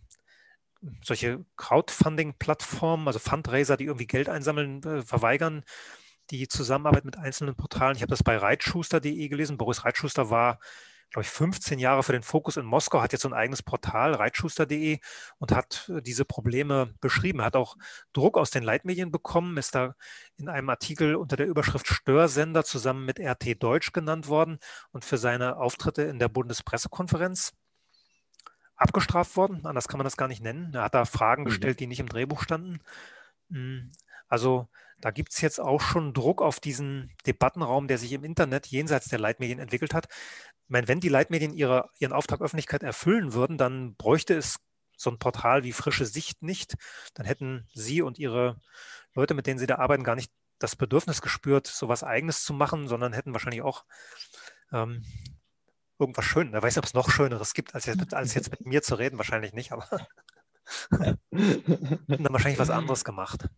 solche Crowdfunding-Plattformen, also Fundraiser, die irgendwie Geld einsammeln, äh, verweigern die Zusammenarbeit mit einzelnen Portalen. Ich habe das bei reitschuster.de gelesen. Boris Reitschuster war, glaube ich, 15 Jahre für den Fokus in Moskau, hat jetzt so ein eigenes Portal, reitschuster.de, und hat äh, diese Probleme beschrieben. Er hat auch Druck aus den Leitmedien bekommen, ist da in einem Artikel unter der Überschrift Störsender zusammen mit RT Deutsch genannt worden und für seine Auftritte in der Bundespressekonferenz abgestraft worden. Anders kann man das gar nicht nennen. Er hat da Fragen mhm. gestellt, die nicht im Drehbuch standen. Hm, also da gibt es jetzt auch schon Druck auf diesen Debattenraum, der sich im Internet jenseits der Leitmedien entwickelt hat. Ich meine, wenn die Leitmedien ihre, ihren Auftrag Öffentlichkeit erfüllen würden, dann bräuchte es so ein Portal wie Frische Sicht nicht. Dann hätten Sie und Ihre Leute, mit denen Sie da arbeiten, gar nicht das Bedürfnis gespürt, so was Eigenes zu machen, sondern hätten wahrscheinlich auch ähm, irgendwas Schönes. Wer weiß, ob es noch Schöneres gibt, als jetzt, als jetzt mit mir zu reden. Wahrscheinlich nicht, aber dann wahrscheinlich was anderes gemacht.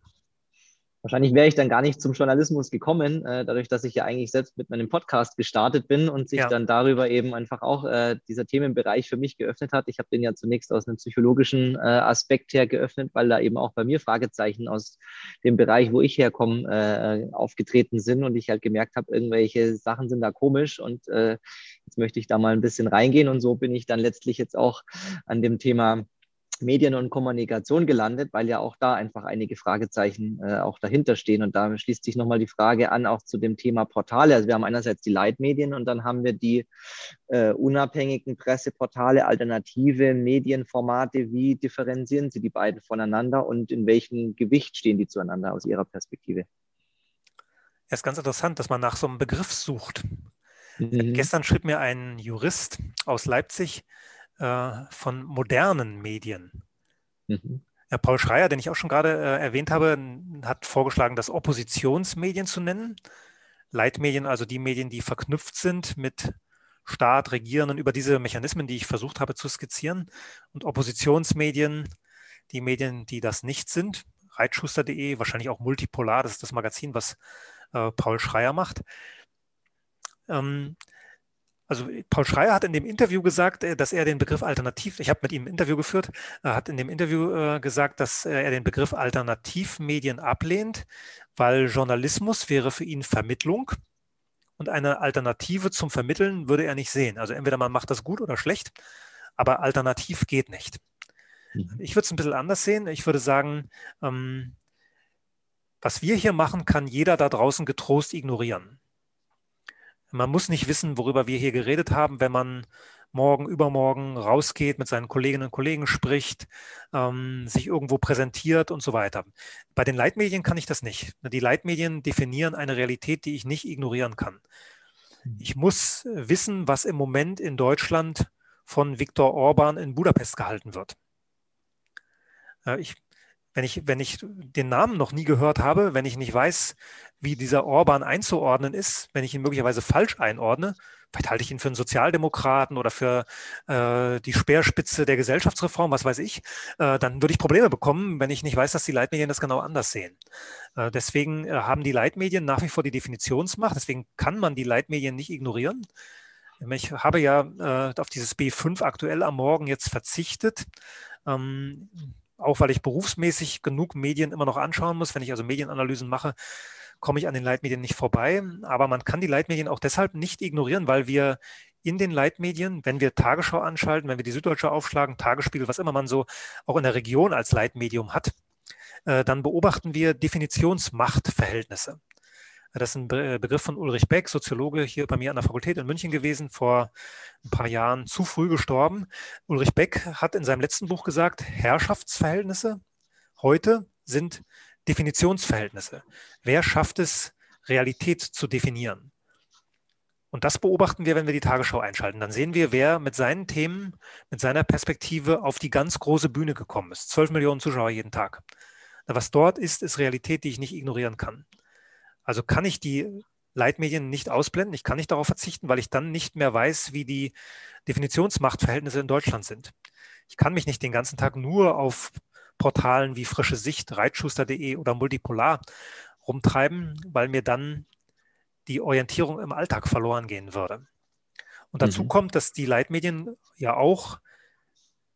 Wahrscheinlich wäre ich dann gar nicht zum Journalismus gekommen, äh, dadurch, dass ich ja eigentlich selbst mit meinem Podcast gestartet bin und sich ja. dann darüber eben einfach auch äh, dieser Themenbereich für mich geöffnet hat. Ich habe den ja zunächst aus einem psychologischen äh, Aspekt her geöffnet, weil da eben auch bei mir Fragezeichen aus dem Bereich, wo ich herkomme, äh, aufgetreten sind und ich halt gemerkt habe, irgendwelche Sachen sind da komisch und äh, jetzt möchte ich da mal ein bisschen reingehen und so bin ich dann letztlich jetzt auch an dem Thema Medien und Kommunikation gelandet, weil ja auch da einfach einige Fragezeichen äh, auch dahinter stehen. Und da schließt sich nochmal die Frage an, auch zu dem Thema Portale. Also wir haben einerseits die Leitmedien und dann haben wir die äh, unabhängigen Presseportale, alternative Medienformate. Wie differenzieren Sie die beiden voneinander und in welchem Gewicht stehen die zueinander aus Ihrer Perspektive? Es ist ganz interessant, dass man nach so einem Begriff sucht. Mhm. Gestern schrieb mir ein Jurist aus Leipzig, äh, von modernen Medien. Mhm. Ja, Paul Schreier, den ich auch schon gerade äh, erwähnt habe, hat vorgeschlagen, das Oppositionsmedien zu nennen. Leitmedien, also die Medien, die verknüpft sind mit Staat, Regierenden über diese Mechanismen, die ich versucht habe zu skizzieren. Und Oppositionsmedien, die Medien, die das nicht sind. Reitschuster.de, wahrscheinlich auch Multipolar, das ist das Magazin, was äh, Paul Schreier macht. Ähm, also Paul Schreier hat in dem Interview gesagt, äh, dass er den Begriff Alternativ, ich habe mit ihm ein Interview geführt, er hat in dem Interview äh, gesagt, dass er den Begriff Alternativmedien ablehnt, weil Journalismus wäre für ihn Vermittlung und eine Alternative zum Vermitteln würde er nicht sehen. Also entweder man macht das gut oder schlecht, aber alternativ geht nicht. Mhm. Ich würde es ein bisschen anders sehen. Ich würde sagen, ähm, was wir hier machen, kann jeder da draußen getrost ignorieren. Man muss nicht wissen, worüber wir hier geredet haben, wenn man morgen, übermorgen rausgeht, mit seinen Kolleginnen und Kollegen spricht, ähm, sich irgendwo präsentiert und so weiter. Bei den Leitmedien kann ich das nicht. Die Leitmedien definieren eine Realität, die ich nicht ignorieren kann. Mhm. Ich muss wissen, was im Moment in Deutschland von Viktor Orban in Budapest gehalten wird. Äh, ich wenn ich, wenn ich den Namen noch nie gehört habe, wenn ich nicht weiß, wie dieser Orban einzuordnen ist, wenn ich ihn möglicherweise falsch einordne, vielleicht halte ich ihn für einen Sozialdemokraten oder für äh, die Speerspitze der Gesellschaftsreform, was weiß ich, äh, dann würde ich Probleme bekommen, wenn ich nicht weiß, dass die Leitmedien das genau anders sehen. Äh, deswegen äh, haben die Leitmedien nach wie vor die Definitionsmacht, deswegen kann man die Leitmedien nicht ignorieren. Ich habe ja äh, auf dieses B5 aktuell am Morgen jetzt verzichtet. Ähm, auch weil ich berufsmäßig genug Medien immer noch anschauen muss, wenn ich also Medienanalysen mache, komme ich an den Leitmedien nicht vorbei. Aber man kann die Leitmedien auch deshalb nicht ignorieren, weil wir in den Leitmedien, wenn wir Tagesschau anschalten, wenn wir die Süddeutsche aufschlagen, Tagesspiegel, was immer man so auch in der Region als Leitmedium hat, äh, dann beobachten wir Definitionsmachtverhältnisse. Das ist ein Begriff von Ulrich Beck, Soziologe hier bei mir an der Fakultät in München gewesen, vor ein paar Jahren zu früh gestorben. Ulrich Beck hat in seinem letzten Buch gesagt, Herrschaftsverhältnisse heute sind Definitionsverhältnisse. Wer schafft es, Realität zu definieren? Und das beobachten wir, wenn wir die Tagesschau einschalten. Dann sehen wir, wer mit seinen Themen, mit seiner Perspektive auf die ganz große Bühne gekommen ist. Zwölf Millionen Zuschauer jeden Tag. Was dort ist, ist Realität, die ich nicht ignorieren kann. Also kann ich die Leitmedien nicht ausblenden. Ich kann nicht darauf verzichten, weil ich dann nicht mehr weiß, wie die Definitionsmachtverhältnisse in Deutschland sind. Ich kann mich nicht den ganzen Tag nur auf Portalen wie Frische Sicht, Reitschuster.de oder Multipolar rumtreiben, weil mir dann die Orientierung im Alltag verloren gehen würde. Und dazu mhm. kommt, dass die Leitmedien ja auch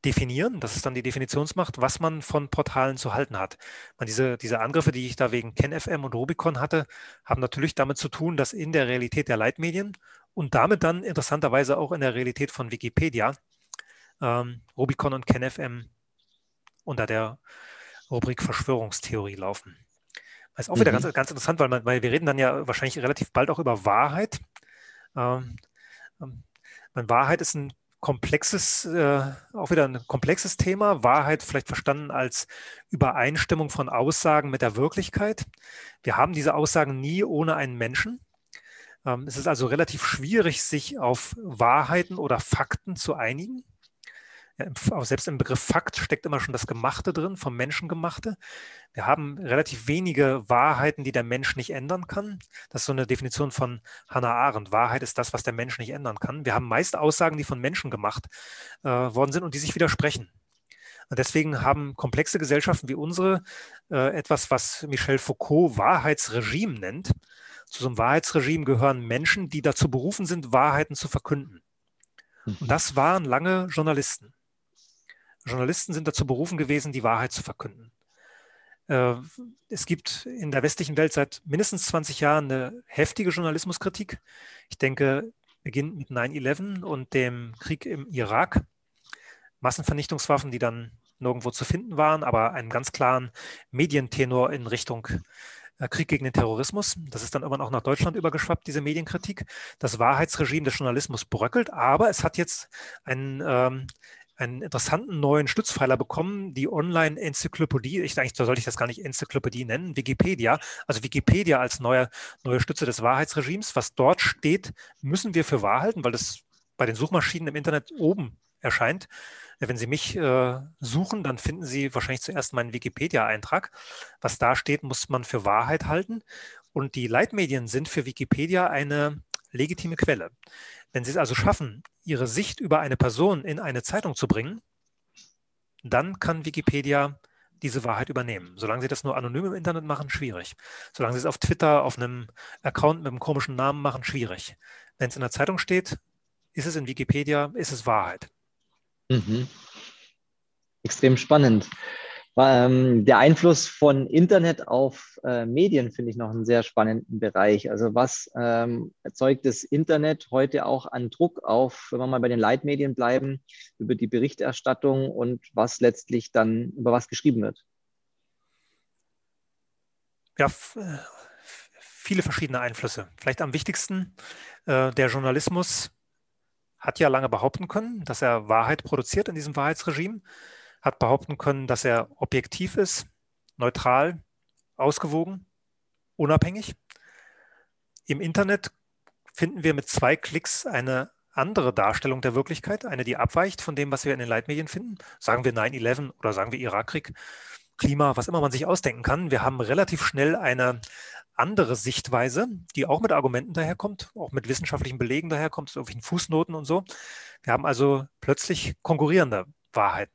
definieren, das ist dann die Definitionsmacht, was man von Portalen zu halten hat. Man, diese, diese Angriffe, die ich da wegen KenFM und Rubicon hatte, haben natürlich damit zu tun, dass in der Realität der Leitmedien und damit dann interessanterweise auch in der Realität von Wikipedia ähm, Rubicon und KenFM unter der Rubrik Verschwörungstheorie laufen. Das ist auch wieder mhm. ganz, ganz interessant, weil, man, weil wir reden dann ja wahrscheinlich relativ bald auch über Wahrheit. Ähm, ähm, Wahrheit ist ein komplexes, äh, auch wieder ein komplexes Thema. Wahrheit vielleicht verstanden als Übereinstimmung von Aussagen mit der Wirklichkeit. Wir haben diese Aussagen nie ohne einen Menschen. Ähm, es ist also relativ schwierig, sich auf Wahrheiten oder Fakten zu einigen. Selbst im Begriff Fakt steckt immer schon das Gemachte drin, vom Menschen gemachte. Wir haben relativ wenige Wahrheiten, die der Mensch nicht ändern kann. Das ist so eine Definition von Hannah Arendt. Wahrheit ist das, was der Mensch nicht ändern kann. Wir haben meist Aussagen, die von Menschen gemacht äh, worden sind und die sich widersprechen. Und deswegen haben komplexe Gesellschaften wie unsere äh, etwas, was Michel Foucault Wahrheitsregime nennt. Zu so einem Wahrheitsregime gehören Menschen, die dazu berufen sind, Wahrheiten zu verkünden. Und mhm. das waren lange Journalisten. Journalisten sind dazu berufen gewesen, die Wahrheit zu verkünden. Äh, es gibt in der westlichen Welt seit mindestens 20 Jahren eine heftige Journalismuskritik. Ich denke, beginnt mit 9-11 und dem Krieg im Irak. Massenvernichtungswaffen, die dann nirgendwo zu finden waren, aber einen ganz klaren Medientenor in Richtung äh, Krieg gegen den Terrorismus. Das ist dann irgendwann auch nach Deutschland übergeschwappt, diese Medienkritik. Das Wahrheitsregime des Journalismus bröckelt, aber es hat jetzt einen ähm, einen interessanten neuen Stützpfeiler bekommen, die Online-Enzyklopädie. Ich eigentlich sollte ich das gar nicht Enzyklopädie nennen, Wikipedia. Also Wikipedia als neue, neue Stütze des Wahrheitsregimes. Was dort steht, müssen wir für wahr halten, weil das bei den Suchmaschinen im Internet oben erscheint. Wenn Sie mich äh, suchen, dann finden Sie wahrscheinlich zuerst meinen Wikipedia-Eintrag. Was da steht, muss man für Wahrheit halten. Und die Leitmedien sind für Wikipedia eine legitime Quelle. Wenn Sie es also schaffen, Ihre Sicht über eine Person in eine Zeitung zu bringen, dann kann Wikipedia diese Wahrheit übernehmen. Solange Sie das nur anonym im Internet machen, schwierig. Solange Sie es auf Twitter, auf einem Account mit einem komischen Namen machen, schwierig. Wenn es in der Zeitung steht, ist es in Wikipedia, ist es Wahrheit. Mhm. Extrem spannend. Ähm, der Einfluss von Internet auf äh, Medien finde ich noch einen sehr spannenden Bereich. Also was ähm, erzeugt das Internet heute auch an Druck auf, wenn wir mal bei den Leitmedien bleiben, über die Berichterstattung und was letztlich dann über was geschrieben wird? Ja, äh, viele verschiedene Einflüsse. Vielleicht am wichtigsten, äh, der Journalismus hat ja lange behaupten können, dass er Wahrheit produziert in diesem Wahrheitsregime hat behaupten können, dass er objektiv ist, neutral, ausgewogen, unabhängig. Im Internet finden wir mit zwei Klicks eine andere Darstellung der Wirklichkeit, eine, die abweicht von dem, was wir in den Leitmedien finden. Sagen wir 9-11 oder sagen wir Irakkrieg, Klima, was immer man sich ausdenken kann. Wir haben relativ schnell eine andere Sichtweise, die auch mit Argumenten daherkommt, auch mit wissenschaftlichen Belegen daherkommt, so irgendwelchen Fußnoten und so. Wir haben also plötzlich konkurrierende Wahrheiten.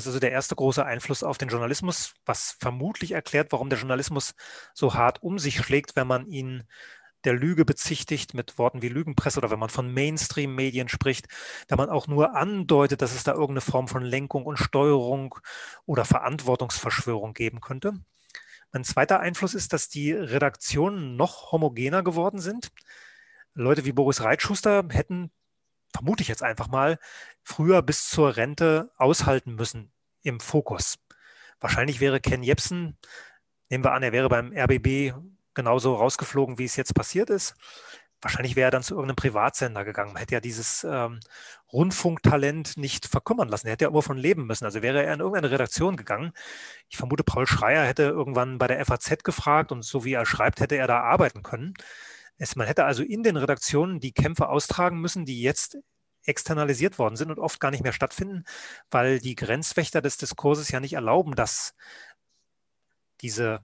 Das ist also der erste große Einfluss auf den Journalismus, was vermutlich erklärt, warum der Journalismus so hart um sich schlägt, wenn man ihn der Lüge bezichtigt mit Worten wie Lügenpresse oder wenn man von Mainstream-Medien spricht, wenn man auch nur andeutet, dass es da irgendeine Form von Lenkung und Steuerung oder Verantwortungsverschwörung geben könnte. Ein zweiter Einfluss ist, dass die Redaktionen noch homogener geworden sind. Leute wie Boris Reitschuster hätten, vermute ich jetzt einfach mal, früher bis zur Rente aushalten müssen im Fokus. Wahrscheinlich wäre Ken Jebsen, nehmen wir an, er wäre beim RBB genauso rausgeflogen, wie es jetzt passiert ist. Wahrscheinlich wäre er dann zu irgendeinem Privatsender gegangen. Hätte ja dieses ähm, Rundfunktalent nicht verkümmern lassen. Er hätte ja immer von leben müssen. Also wäre er in irgendeine Redaktion gegangen. Ich vermute, Paul Schreier hätte irgendwann bei der FAZ gefragt und so wie er schreibt, hätte er da arbeiten können. Es, man hätte also in den Redaktionen die Kämpfe austragen müssen, die jetzt externalisiert worden sind und oft gar nicht mehr stattfinden, weil die Grenzwächter des Diskurses ja nicht erlauben, dass diese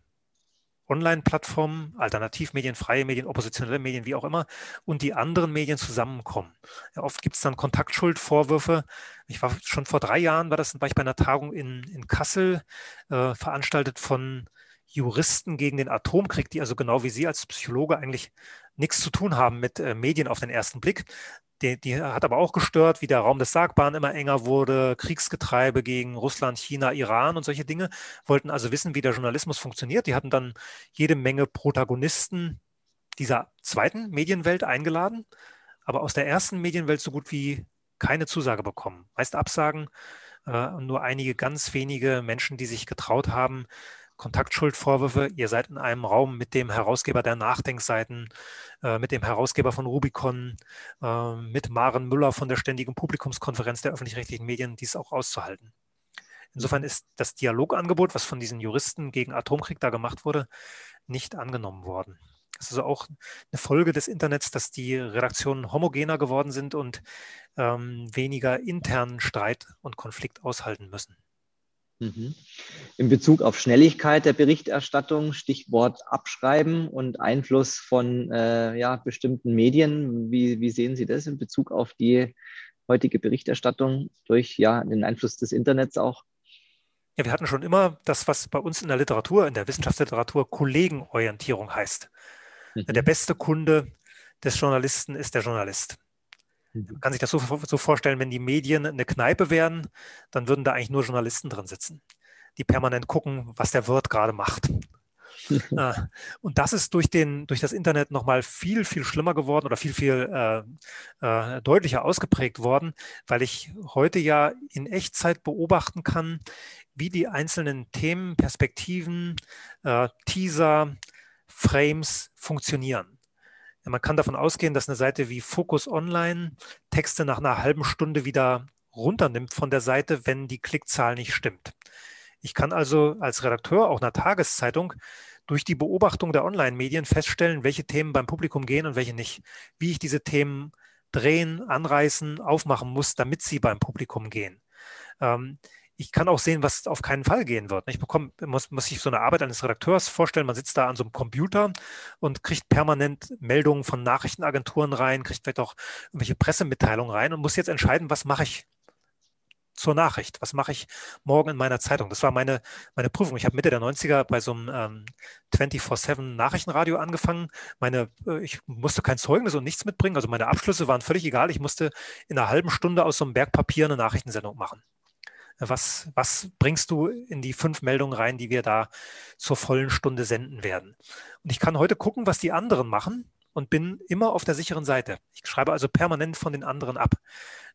Online-Plattformen, Alternativmedien, freie Medien, oppositionelle Medien, wie auch immer, und die anderen Medien zusammenkommen. Ja, oft gibt es dann Kontaktschuldvorwürfe. Ich war schon vor drei Jahren, war das war ich bei einer Tagung in, in Kassel, äh, veranstaltet von Juristen gegen den Atomkrieg, die also genau wie Sie als Psychologe eigentlich nichts zu tun haben mit äh, Medien auf den ersten Blick. Die, die, hat aber auch gestört, wie der Raum des Sagbaren immer enger wurde, Kriegsgetreibe gegen Russland, China, Iran und solche Dinge, wollten also wissen, wie der Journalismus funktioniert. Die hatten dann jede Menge Protagonisten dieser zweiten Medienwelt eingeladen, aber aus der ersten Medienwelt so gut wie keine Zusage bekommen. Meist Absagen, äh, nur einige ganz wenige Menschen, die sich getraut haben, Kontaktschuldvorwürfe. Ihr seid in einem Raum mit dem Herausgeber der Nachdenkseiten, äh, mit dem Herausgeber von Rubicon, äh, mit Maren Müller von der Ständigen Publikumskonferenz der öffentlich-rechtlichen Medien, dies auch auszuhalten. Insofern ist das Dialogangebot, was von diesen Juristen gegen Atomkrieg da gemacht wurde, nicht angenommen worden. Das ist also auch eine Folge des Internets, dass die Redaktionen homogener geworden sind und ähm, weniger internen Streit und Konflikt aushalten müssen. Mhm. In Bezug auf Schnelligkeit der Berichterstattung, Stichwort Abschreiben und Einfluss von äh, ja, bestimmten Medien, wie, wie sehen Sie das in Bezug auf die heutige Berichterstattung durch ja, den Einfluss des Internets auch? Ja, wir hatten schon immer das, was bei uns in der Literatur, in der Wissenschaftsliteratur Kollegenorientierung heißt. Mhm. Der beste Kunde des Journalisten ist der Journalist. Man kann sich das so, so, vorstellen, wenn die Medien eine Kneipe wären, dann würden da eigentlich nur Journalisten drin sitzen, die permanent gucken, was der Wirt gerade macht. Ah, und das ist durch, den, durch das Internet nochmal viel, viel schlimmer geworden oder viel, viel äh, äh, deutlicher ausgeprägt worden, weil ich heute ja in Echtzeit beobachten kann, wie die einzelnen Themen, Perspektiven, äh, Teaser, Frames funktionieren. Man kann davon ausgehen, dass eine Seite wie Focus Online Texte nach einer halben Stunde wieder runternimmt von der Seite, wenn die Klickzahl nicht stimmt. Ich kann also als Redakteur auch einer Tageszeitung durch die Beobachtung der Online-Medien feststellen, welche Themen beim Publikum gehen und welche nicht. Wie ich diese Themen drehen, anreißen, aufmachen muss, damit sie beim Publikum gehen. Ähm, ich kann auch sehen, was auf keinen Fall gehen wird. Ich bekomme, muss, muss sich so eine Arbeit eines Redakteurs vorstellen. Man sitzt da an so einem Computer und kriegt permanent Meldungen von Nachrichtenagenturen rein, kriegt vielleicht auch irgendwelche Pressemitteilungen rein und muss jetzt entscheiden, was mache ich zur Nachricht. Was mache ich morgen in meiner Zeitung? Das war meine, meine Prüfung. Ich habe Mitte der 90er bei so einem ähm, 24-7 Nachrichtenradio angefangen. Meine, äh, ich musste kein Zeugnis und nichts mitbringen. Also meine Abschlüsse waren völlig egal. Ich musste in einer halben Stunde aus so einem Berg Papier eine Nachrichtensendung machen. Was, was bringst du in die fünf Meldungen rein, die wir da zur vollen Stunde senden werden? Und ich kann heute gucken, was die anderen machen und bin immer auf der sicheren Seite. Ich schreibe also permanent von den anderen ab.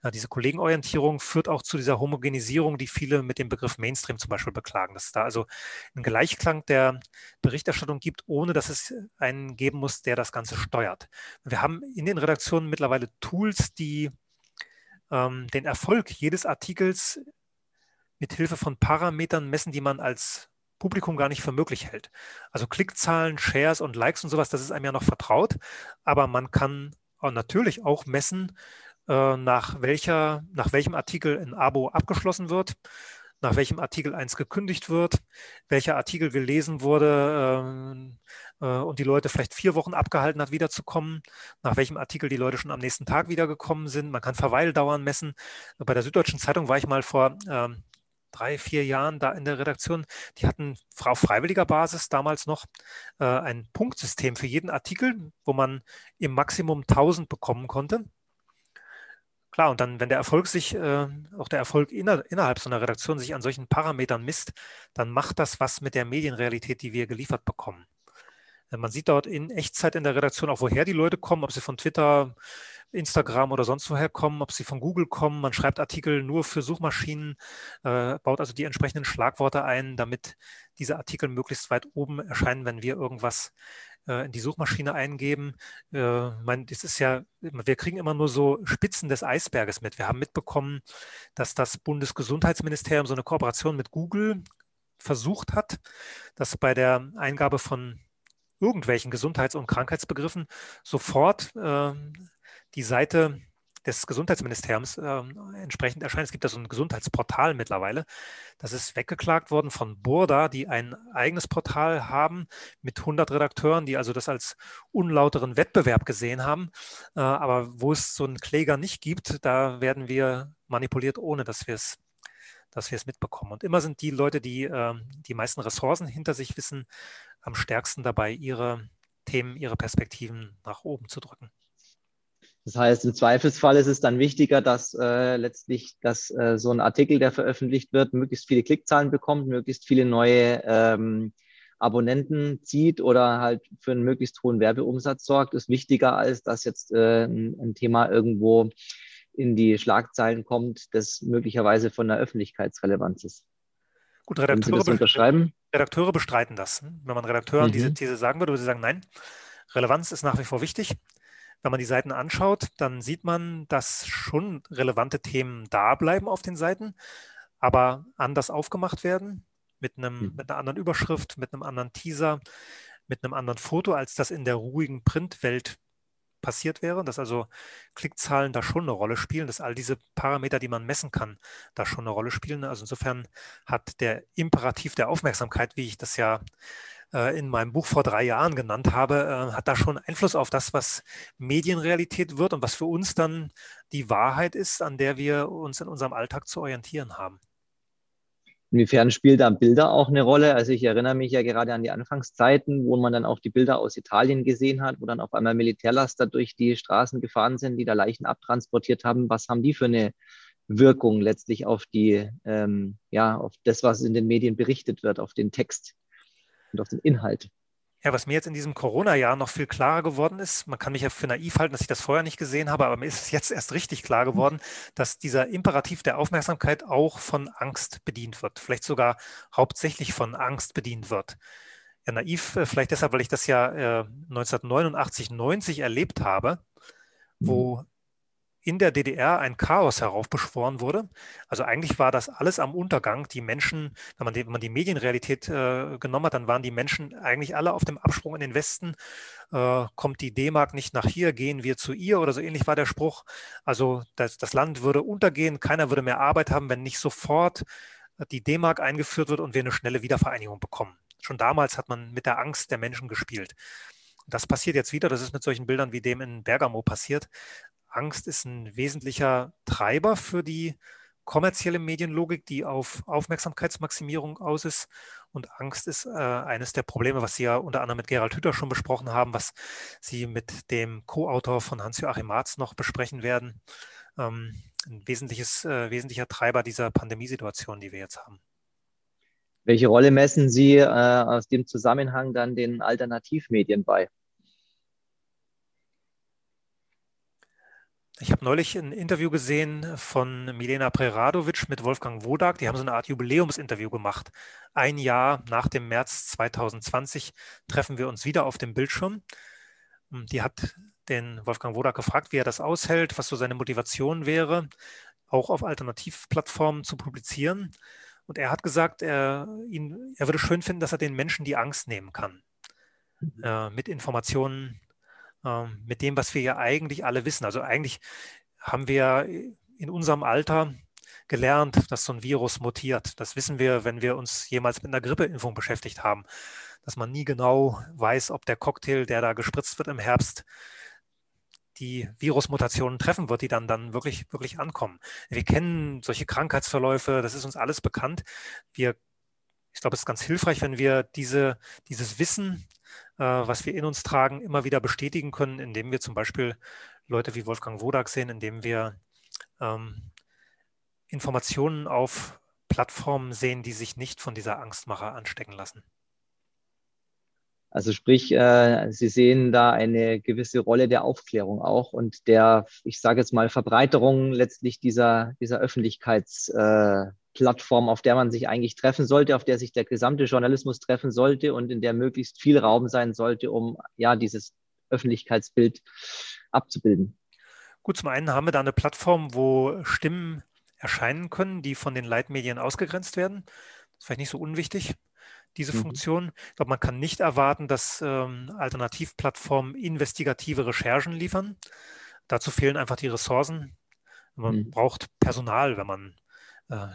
Ja, diese Kollegenorientierung führt auch zu dieser Homogenisierung, die viele mit dem Begriff Mainstream zum Beispiel beklagen, dass es da also einen Gleichklang der Berichterstattung gibt, ohne dass es einen geben muss, der das Ganze steuert. Wir haben in den Redaktionen mittlerweile Tools, die ähm, den Erfolg jedes Artikels mit Hilfe von Parametern messen, die man als Publikum gar nicht für möglich hält. Also Klickzahlen, Shares und Likes und sowas, das ist einem ja noch vertraut, aber man kann natürlich auch messen, äh, nach, welcher, nach welchem Artikel ein Abo abgeschlossen wird, nach welchem Artikel eins gekündigt wird, welcher Artikel gelesen wurde, ähm, äh, und die Leute vielleicht vier Wochen abgehalten hat, wiederzukommen, nach welchem Artikel die Leute schon am nächsten Tag wiedergekommen sind. Man kann Verweildauern messen. Bei der Süddeutschen Zeitung war ich mal vor ähm, drei, vier Jahren da in der Redaktion. Die hatten auf freiwilliger Basis damals noch äh, ein Punktsystem für jeden Artikel, wo man im Maximum 1000 bekommen konnte. Klar, und dann, wenn der Erfolg sich, äh, auch der Erfolg inner, innerhalb so einer Redaktion sich an solchen Parametern misst, dann macht das was mit der Medienrealität, die wir geliefert bekommen. Äh, man sieht dort in Echtzeit in der Redaktion auch, woher die Leute kommen, ob sie von Twitter, Instagram oder sonst woher kommen, ob sie von Google kommen. Man schreibt Artikel nur für Suchmaschinen, äh, baut also die entsprechenden Schlagworte ein, damit diese Artikel möglichst weit oben erscheinen, wenn wir irgendwas äh, in die Suchmaschine eingeben. Äh, mein, das ist ja, wir kriegen immer nur so Spitzen des Eisberges mit. Wir haben mitbekommen, dass das Bundesgesundheitsministerium so eine Kooperation mit Google versucht hat, dass bei der Eingabe von irgendwelchen Gesundheits- und Krankheitsbegriffen sofort äh, die Seite des Gesundheitsministeriums äh, entsprechend erscheint. Es gibt da so ein Gesundheitsportal mittlerweile. Das ist weggeklagt worden von Burda, die ein eigenes Portal haben mit 100 Redakteuren, die also das als unlauteren Wettbewerb gesehen haben. Äh, aber wo es so einen Kläger nicht gibt, da werden wir manipuliert, ohne dass wir es dass wir es mitbekommen. Und immer sind die Leute, die äh, die meisten Ressourcen hinter sich wissen, am stärksten dabei, ihre Themen, ihre Perspektiven nach oben zu drücken. Das heißt, im Zweifelsfall ist es dann wichtiger, dass äh, letztlich dass, äh, so ein Artikel, der veröffentlicht wird, möglichst viele Klickzahlen bekommt, möglichst viele neue ähm, Abonnenten zieht oder halt für einen möglichst hohen Werbeumsatz sorgt, ist wichtiger, als dass jetzt äh, ein, ein, Thema irgendwo in die Schlagzeilen kommt, das möglicherweise von der Öffentlichkeitsrelevanz ist. Gut, Redakteure, unterschreiben? Redakteure bestreiten das. Wenn man Redakteuren mhm. diese These sagen würde, würde sie sagen, nein, Relevanz ist nach wie vor wichtig. Wenn man die Seiten anschaut, dann sieht man, dass schon relevante Themen da bleiben auf den Seiten, aber anders aufgemacht werden, mit, einem, mhm. mit einer anderen Überschrift, mit einem anderen Teaser, mit einem anderen Foto, als das in der ruhigen Printwelt passiert wäre, dass also Klickzahlen da schon eine Rolle spielen, dass all diese Parameter, die man messen kann, da schon eine Rolle spielen. Also insofern hat der Imperativ der Aufmerksamkeit, wie ich das ja äh, in meinem Buch vor drei Jahren genannt habe, äh, hat da schon Einfluss auf das, was Medienrealität wird und was für uns dann die Wahrheit ist, an der wir uns in unserem Alltag zu orientieren haben. Inwiefern spielt da Bilder auch eine Rolle? Also ich erinnere mich ja gerade an die Anfangszeiten, wo man dann auch die Bilder aus Italien gesehen hat, wo dann auf einmal Militärlaster durch die Straßen gefahren sind, die da Leichen abtransportiert haben. Was haben die für eine Wirkung letztlich auf die, ähm, ja, auf das, was in den Medien berichtet wird, auf den Text? und auf den Inhalt. Ja, was mir jetzt in diesem Corona-Jahr noch viel klarer geworden ist, man kann mich ja für naiv halten, dass ich das vorher nicht gesehen habe, aber mir ist es jetzt erst richtig klar geworden, dass dieser Imperativ der Aufmerksamkeit auch von Angst bedient wird, vielleicht sogar hauptsächlich von Angst bedient wird. Ja, naiv, äh, vielleicht deshalb, weil ich das ja äh, 1989, 90 erlebt habe, wo mhm in der DDR ein Chaos heraufbeschworen wurde. Also eigentlich war das alles am Untergang. Die Menschen, wenn man die, wenn man die Medienrealität äh, genommen hat, dann waren die Menschen eigentlich alle auf dem Absprung in den Westen. Äh, kommt die D-Mark nicht nach hier, gehen wir zu ihr oder so ähnlich war der Spruch. Also das, das Land würde untergehen, keiner würde mehr Arbeit haben, wenn nicht sofort die D-Mark eingeführt wird und wir eine schnelle Wiedervereinigung bekommen. Schon damals hat man mit der Angst der Menschen gespielt. Das passiert jetzt wieder. Das ist mit solchen Bildern wie dem in Bergamo passiert. Angst ist ein wesentlicher Treiber für die kommerzielle Medienlogik, die auf Aufmerksamkeitsmaximierung aus ist. Und Angst ist äh, eines der Probleme, was Sie ja unter anderem mit Gerald Hüther schon besprochen haben, was Sie mit dem Co-Autor von Hans-Joachim Marz noch besprechen werden. Ähm, ein wesentliches, äh, wesentlicher Treiber dieser Pandemiesituation, die wir jetzt haben. Welche Rolle messen Sie äh, aus dem Zusammenhang dann den Alternativmedien bei? Ich habe neulich ein Interview gesehen von Milena Preradovic mit Wolfgang Wodak. Die haben so eine Art Jubiläumsinterview gemacht. Ein Jahr nach dem März 2020 treffen wir uns wieder auf dem Bildschirm. Die hat den Wolfgang Wodak gefragt, wie er das aushält, was so seine Motivation wäre, auch auf Alternativplattformen zu publizieren. Und er hat gesagt, er, ihn, er würde schön finden, dass er den Menschen die Angst nehmen kann, mhm. äh, mit Informationen ähm, mit dem, was wir ja eigentlich alle wissen. Also eigentlich haben wir in unserem Alter gelernt, dass so ein Virus mutiert. Das wissen wir, wenn wir uns jemals mit einer Grippeimpfung beschäftigt haben. dass man nie genau weiß, ob der Cocktail, der da gespritzt wird im Herbst, die Virusmutationen treffen wird, die dann, dann wirklich, wirklich ankommen. Wir kennen solche Krankheitsverläufe, das ist uns alles bekannt. Wir, ich glaube, es ist ganz hilfreich, wenn wir diese, dieses Wissen, was wir in uns tragen, immer wieder bestätigen können, indem wir zum Beispiel Leute wie Wolfgang Wodak sehen, indem wir ähm, Informationen auf Plattformen sehen, die sich nicht von dieser Angstmacher anstecken lassen. Also sprich, äh, Sie sehen da eine gewisse Rolle der Aufklärung auch und der, ich sage jetzt mal, Verbreiterung letztlich dieser, dieser Öffentlichkeitsplattform, äh, auf der man sich eigentlich treffen sollte, auf der sich der gesamte Journalismus treffen sollte und in der möglichst viel Raum sein sollte, um ja dieses Öffentlichkeitsbild abzubilden. Gut, zum einen haben wir da eine Plattform, wo Stimmen erscheinen können, die von den Leitmedien ausgegrenzt werden. Das ist vielleicht nicht so unwichtig diese mhm. Funktion. Ich glaube, man kann nicht erwarten, dass ähm, Alternativplattformen investigative Recherchen liefern. Dazu fehlen einfach die Ressourcen. Man mhm. braucht Personal, wenn man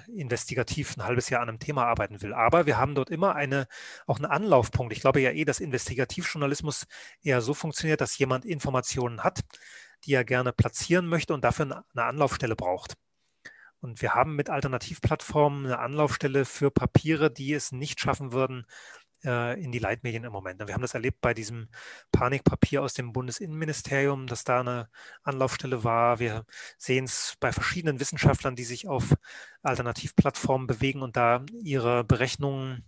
investigativ ein halbes Jahr an einem Thema arbeiten will. Aber wir haben dort immer eine, auch einen Anlaufpunkt. Ich glaube ja eh, dass Investigativjournalismus eher so funktioniert, dass jemand Informationen hat, die er gerne platzieren möchte und dafür eine Anlaufstelle braucht. Und wir haben mit Alternativplattformen eine Anlaufstelle für Papiere, die es nicht schaffen würden, äh, in die Leitmedien im Moment. Wir haben das erlebt bei diesem Panikpapier aus dem Bundesinnenministerium, dass da eine Anlaufstelle war. Wir sehen es bei verschiedenen Wissenschaftlern, die sich auf Alternativplattformen bewegen und da ihre Berechnungen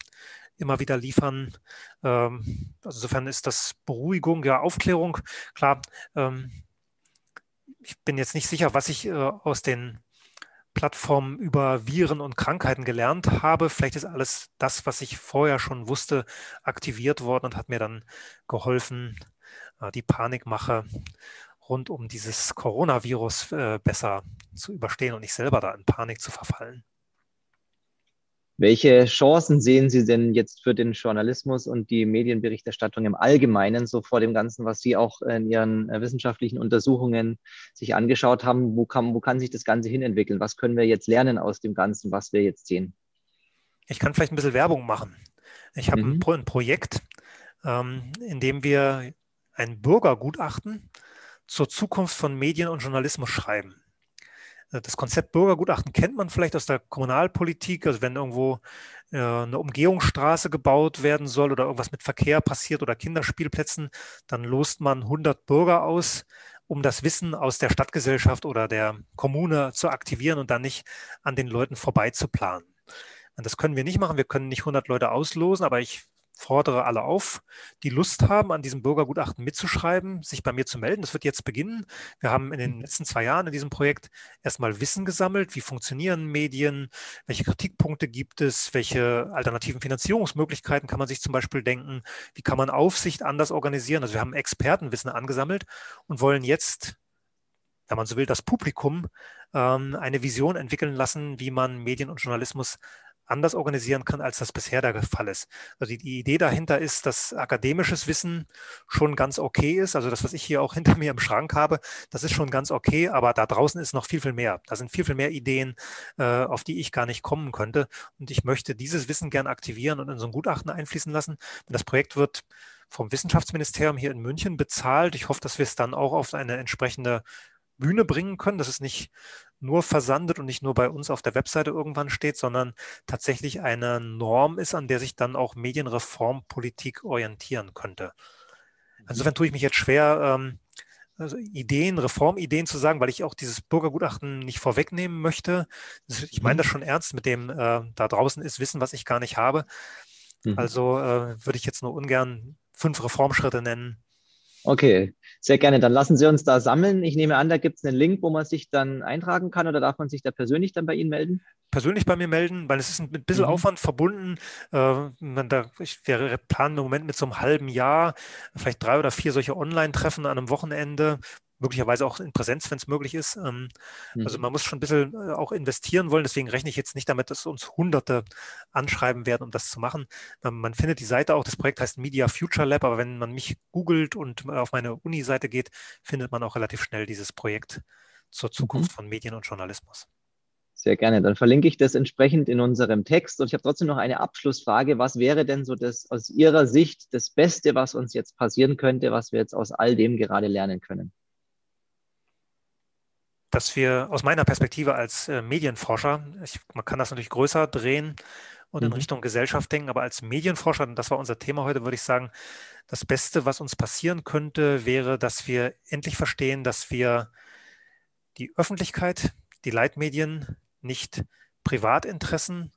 immer wieder liefern. Ähm, also insofern ist das Beruhigung, ja, Aufklärung. Klar, ähm, ich bin jetzt nicht sicher, was ich äh, aus den Plattformen über Viren und Krankheiten gelernt habe. Vielleicht ist alles das, was ich vorher schon wusste, aktiviert worden und hat mir dann geholfen, äh, die Panikmache rund um dieses Coronavirus äh, besser zu überstehen und nicht selber da in Panik zu verfallen. Welche Chancen sehen Sie denn jetzt für den Journalismus und die Medienberichterstattung im Allgemeinen, so vor dem Ganzen, was Sie auch in Ihren äh, wissenschaftlichen Untersuchungen sich angeschaut haben? Wo kann, wo kann sich das Ganze hinentwickeln? Was können wir jetzt lernen aus dem Ganzen, was wir jetzt sehen? Ich kann vielleicht ein bisschen Werbung machen. Ich habe mhm. ein, Pro ein, Projekt, ähm, in dem wir ein Bürgergutachten zur Zukunft von Medien und Journalismus schreiben. Äh, das Konzept Bürgergutachten kennt man vielleicht aus der Kommunalpolitik. Also wenn irgendwo äh, eine Umgehungsstraße gebaut werden soll oder irgendwas mit Verkehr passiert oder Kinderspielplätzen, dann lost man 100 Bürger aus, um das Wissen aus der Stadtgesellschaft oder der Kommune zu aktivieren und dann nicht an den Leuten vorbei zu planen. Das können wir nicht machen. Wir können nicht 100 Leute auslosen, aber ich fordere alle auf, die Lust haben, an diesem Bürgergutachten mitzuschreiben, sich bei mir zu melden. Das wird jetzt beginnen. Wir haben in den mhm. letzten zwei Jahren in diesem Projekt erstmal Wissen gesammelt. Wie funktionieren Medien? Welche Kritikpunkte gibt es? Welche alternativen Finanzierungsmöglichkeiten kann man sich zum Beispiel denken? Wie kann man Aufsicht anders organisieren? Also wir haben Expertenwissen angesammelt und wollen jetzt wenn man so will, das Publikum ähm, eine Vision entwickeln lassen, wie man Medien und Journalismus anders organisieren kann, als das bisher der Fall ist. Also die, die, Idee dahinter ist, dass akademisches Wissen schon ganz okay ist. Also das, was ich hier auch hinter mir im Schrank habe, das ist schon ganz okay, aber da draußen ist noch viel, viel mehr. Da sind viel, viel mehr Ideen, äh, auf die ich gar nicht kommen könnte. Und ich möchte dieses Wissen gern aktivieren und in so ein Gutachten einfließen lassen. Das Projekt wird vom Wissenschaftsministerium hier in München bezahlt. Ich hoffe, dass wir es dann auch auf eine entsprechende Bühne bringen können, dass es nicht nur versandet und nicht nur bei uns auf der Webseite irgendwann steht, sondern tatsächlich eine Norm ist, an der sich dann auch Medienreformpolitik orientieren könnte. Mhm. Insofern tue ich mich jetzt schwer, ähm, also Ideen, Reformideen zu sagen, weil ich auch dieses Bürgergutachten nicht vorwegnehmen möchte. Ich meine mhm. das schon ernst mit dem, äh, da draußen ist Wissen, was ich gar nicht habe. Mhm. Also äh, würde ich jetzt nur ungern fünf Reformschritte nennen, Okay, sehr gerne. Dann lassen Sie uns da sammeln. Ich nehme an, da gibt es einen Link, wo man sich dann eintragen kann oder darf man sich da persönlich dann bei Ihnen melden? Persönlich bei mir melden, weil es ist mit ein bisschen mhm. Aufwand verbunden. Äh, da, ich, wir planen im Moment mit so einem halben Jahr vielleicht drei oder vier solche Online-Treffen an einem Wochenende, möglicherweise auch in Präsenz, wenn es möglich ist. Ähm, also mhm. Also man muss schon ein bisschen äh, auch investieren wollen. Deswegen rechne ich jetzt nicht damit, dass uns Hunderte anschreiben werden, um das zu machen. Ähm, man findet die Seite auch, das Projekt heißt Media Future Lab, aber wenn man mich googelt und äh, auf meine Uni-Seite geht, findet man auch relativ schnell dieses Projekt zur Zukunft mhm. von Medien und Journalismus. Sehr gerne. Dann verlinke ich das entsprechend in unserem Text. Und ich habe trotzdem noch eine Abschlussfrage. Was wäre denn so das aus Ihrer Sicht das Beste, was uns jetzt passieren könnte, was wir jetzt aus all dem gerade lernen können? Dass wir aus meiner Perspektive als äh, Medienforscher, ich, man kann das natürlich größer drehen und in mhm. Richtung Gesellschaft denken, aber als Medienforscher, und das war unser Thema heute, würde ich sagen, das Beste, was uns passieren könnte, wäre, dass wir endlich verstehen, dass wir die Öffentlichkeit, die Leitmedien, nicht Privatinteressen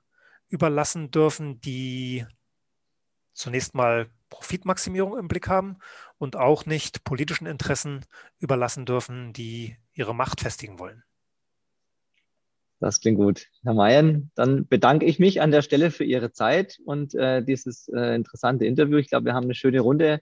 überlassen dürfen, die zunächst mal Profitmaximierung im Blick haben und auch nicht politischen Interessen überlassen dürfen, die ihre Macht festigen wollen. Das klingt gut. Herr Mayen, dann bedanke ich mich an der Stelle für Ihre Zeit und äh, dieses äh, interessante Interview. Ich glaube, wir haben eine schöne Runde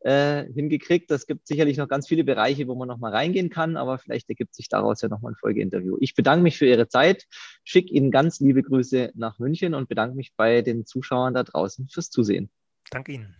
äh, hingekriegt. Es gibt sicherlich noch ganz viele Bereiche, wo man noch mal reingehen kann, aber vielleicht ergibt sich daraus ja noch mal ein Folgeinterview. Ich bedanke mich für Ihre Zeit, schicke Ihnen ganz liebe Grüße nach München und bedanke mich bei den Zuschauern da draußen fürs Zusehen. Danke Ihnen.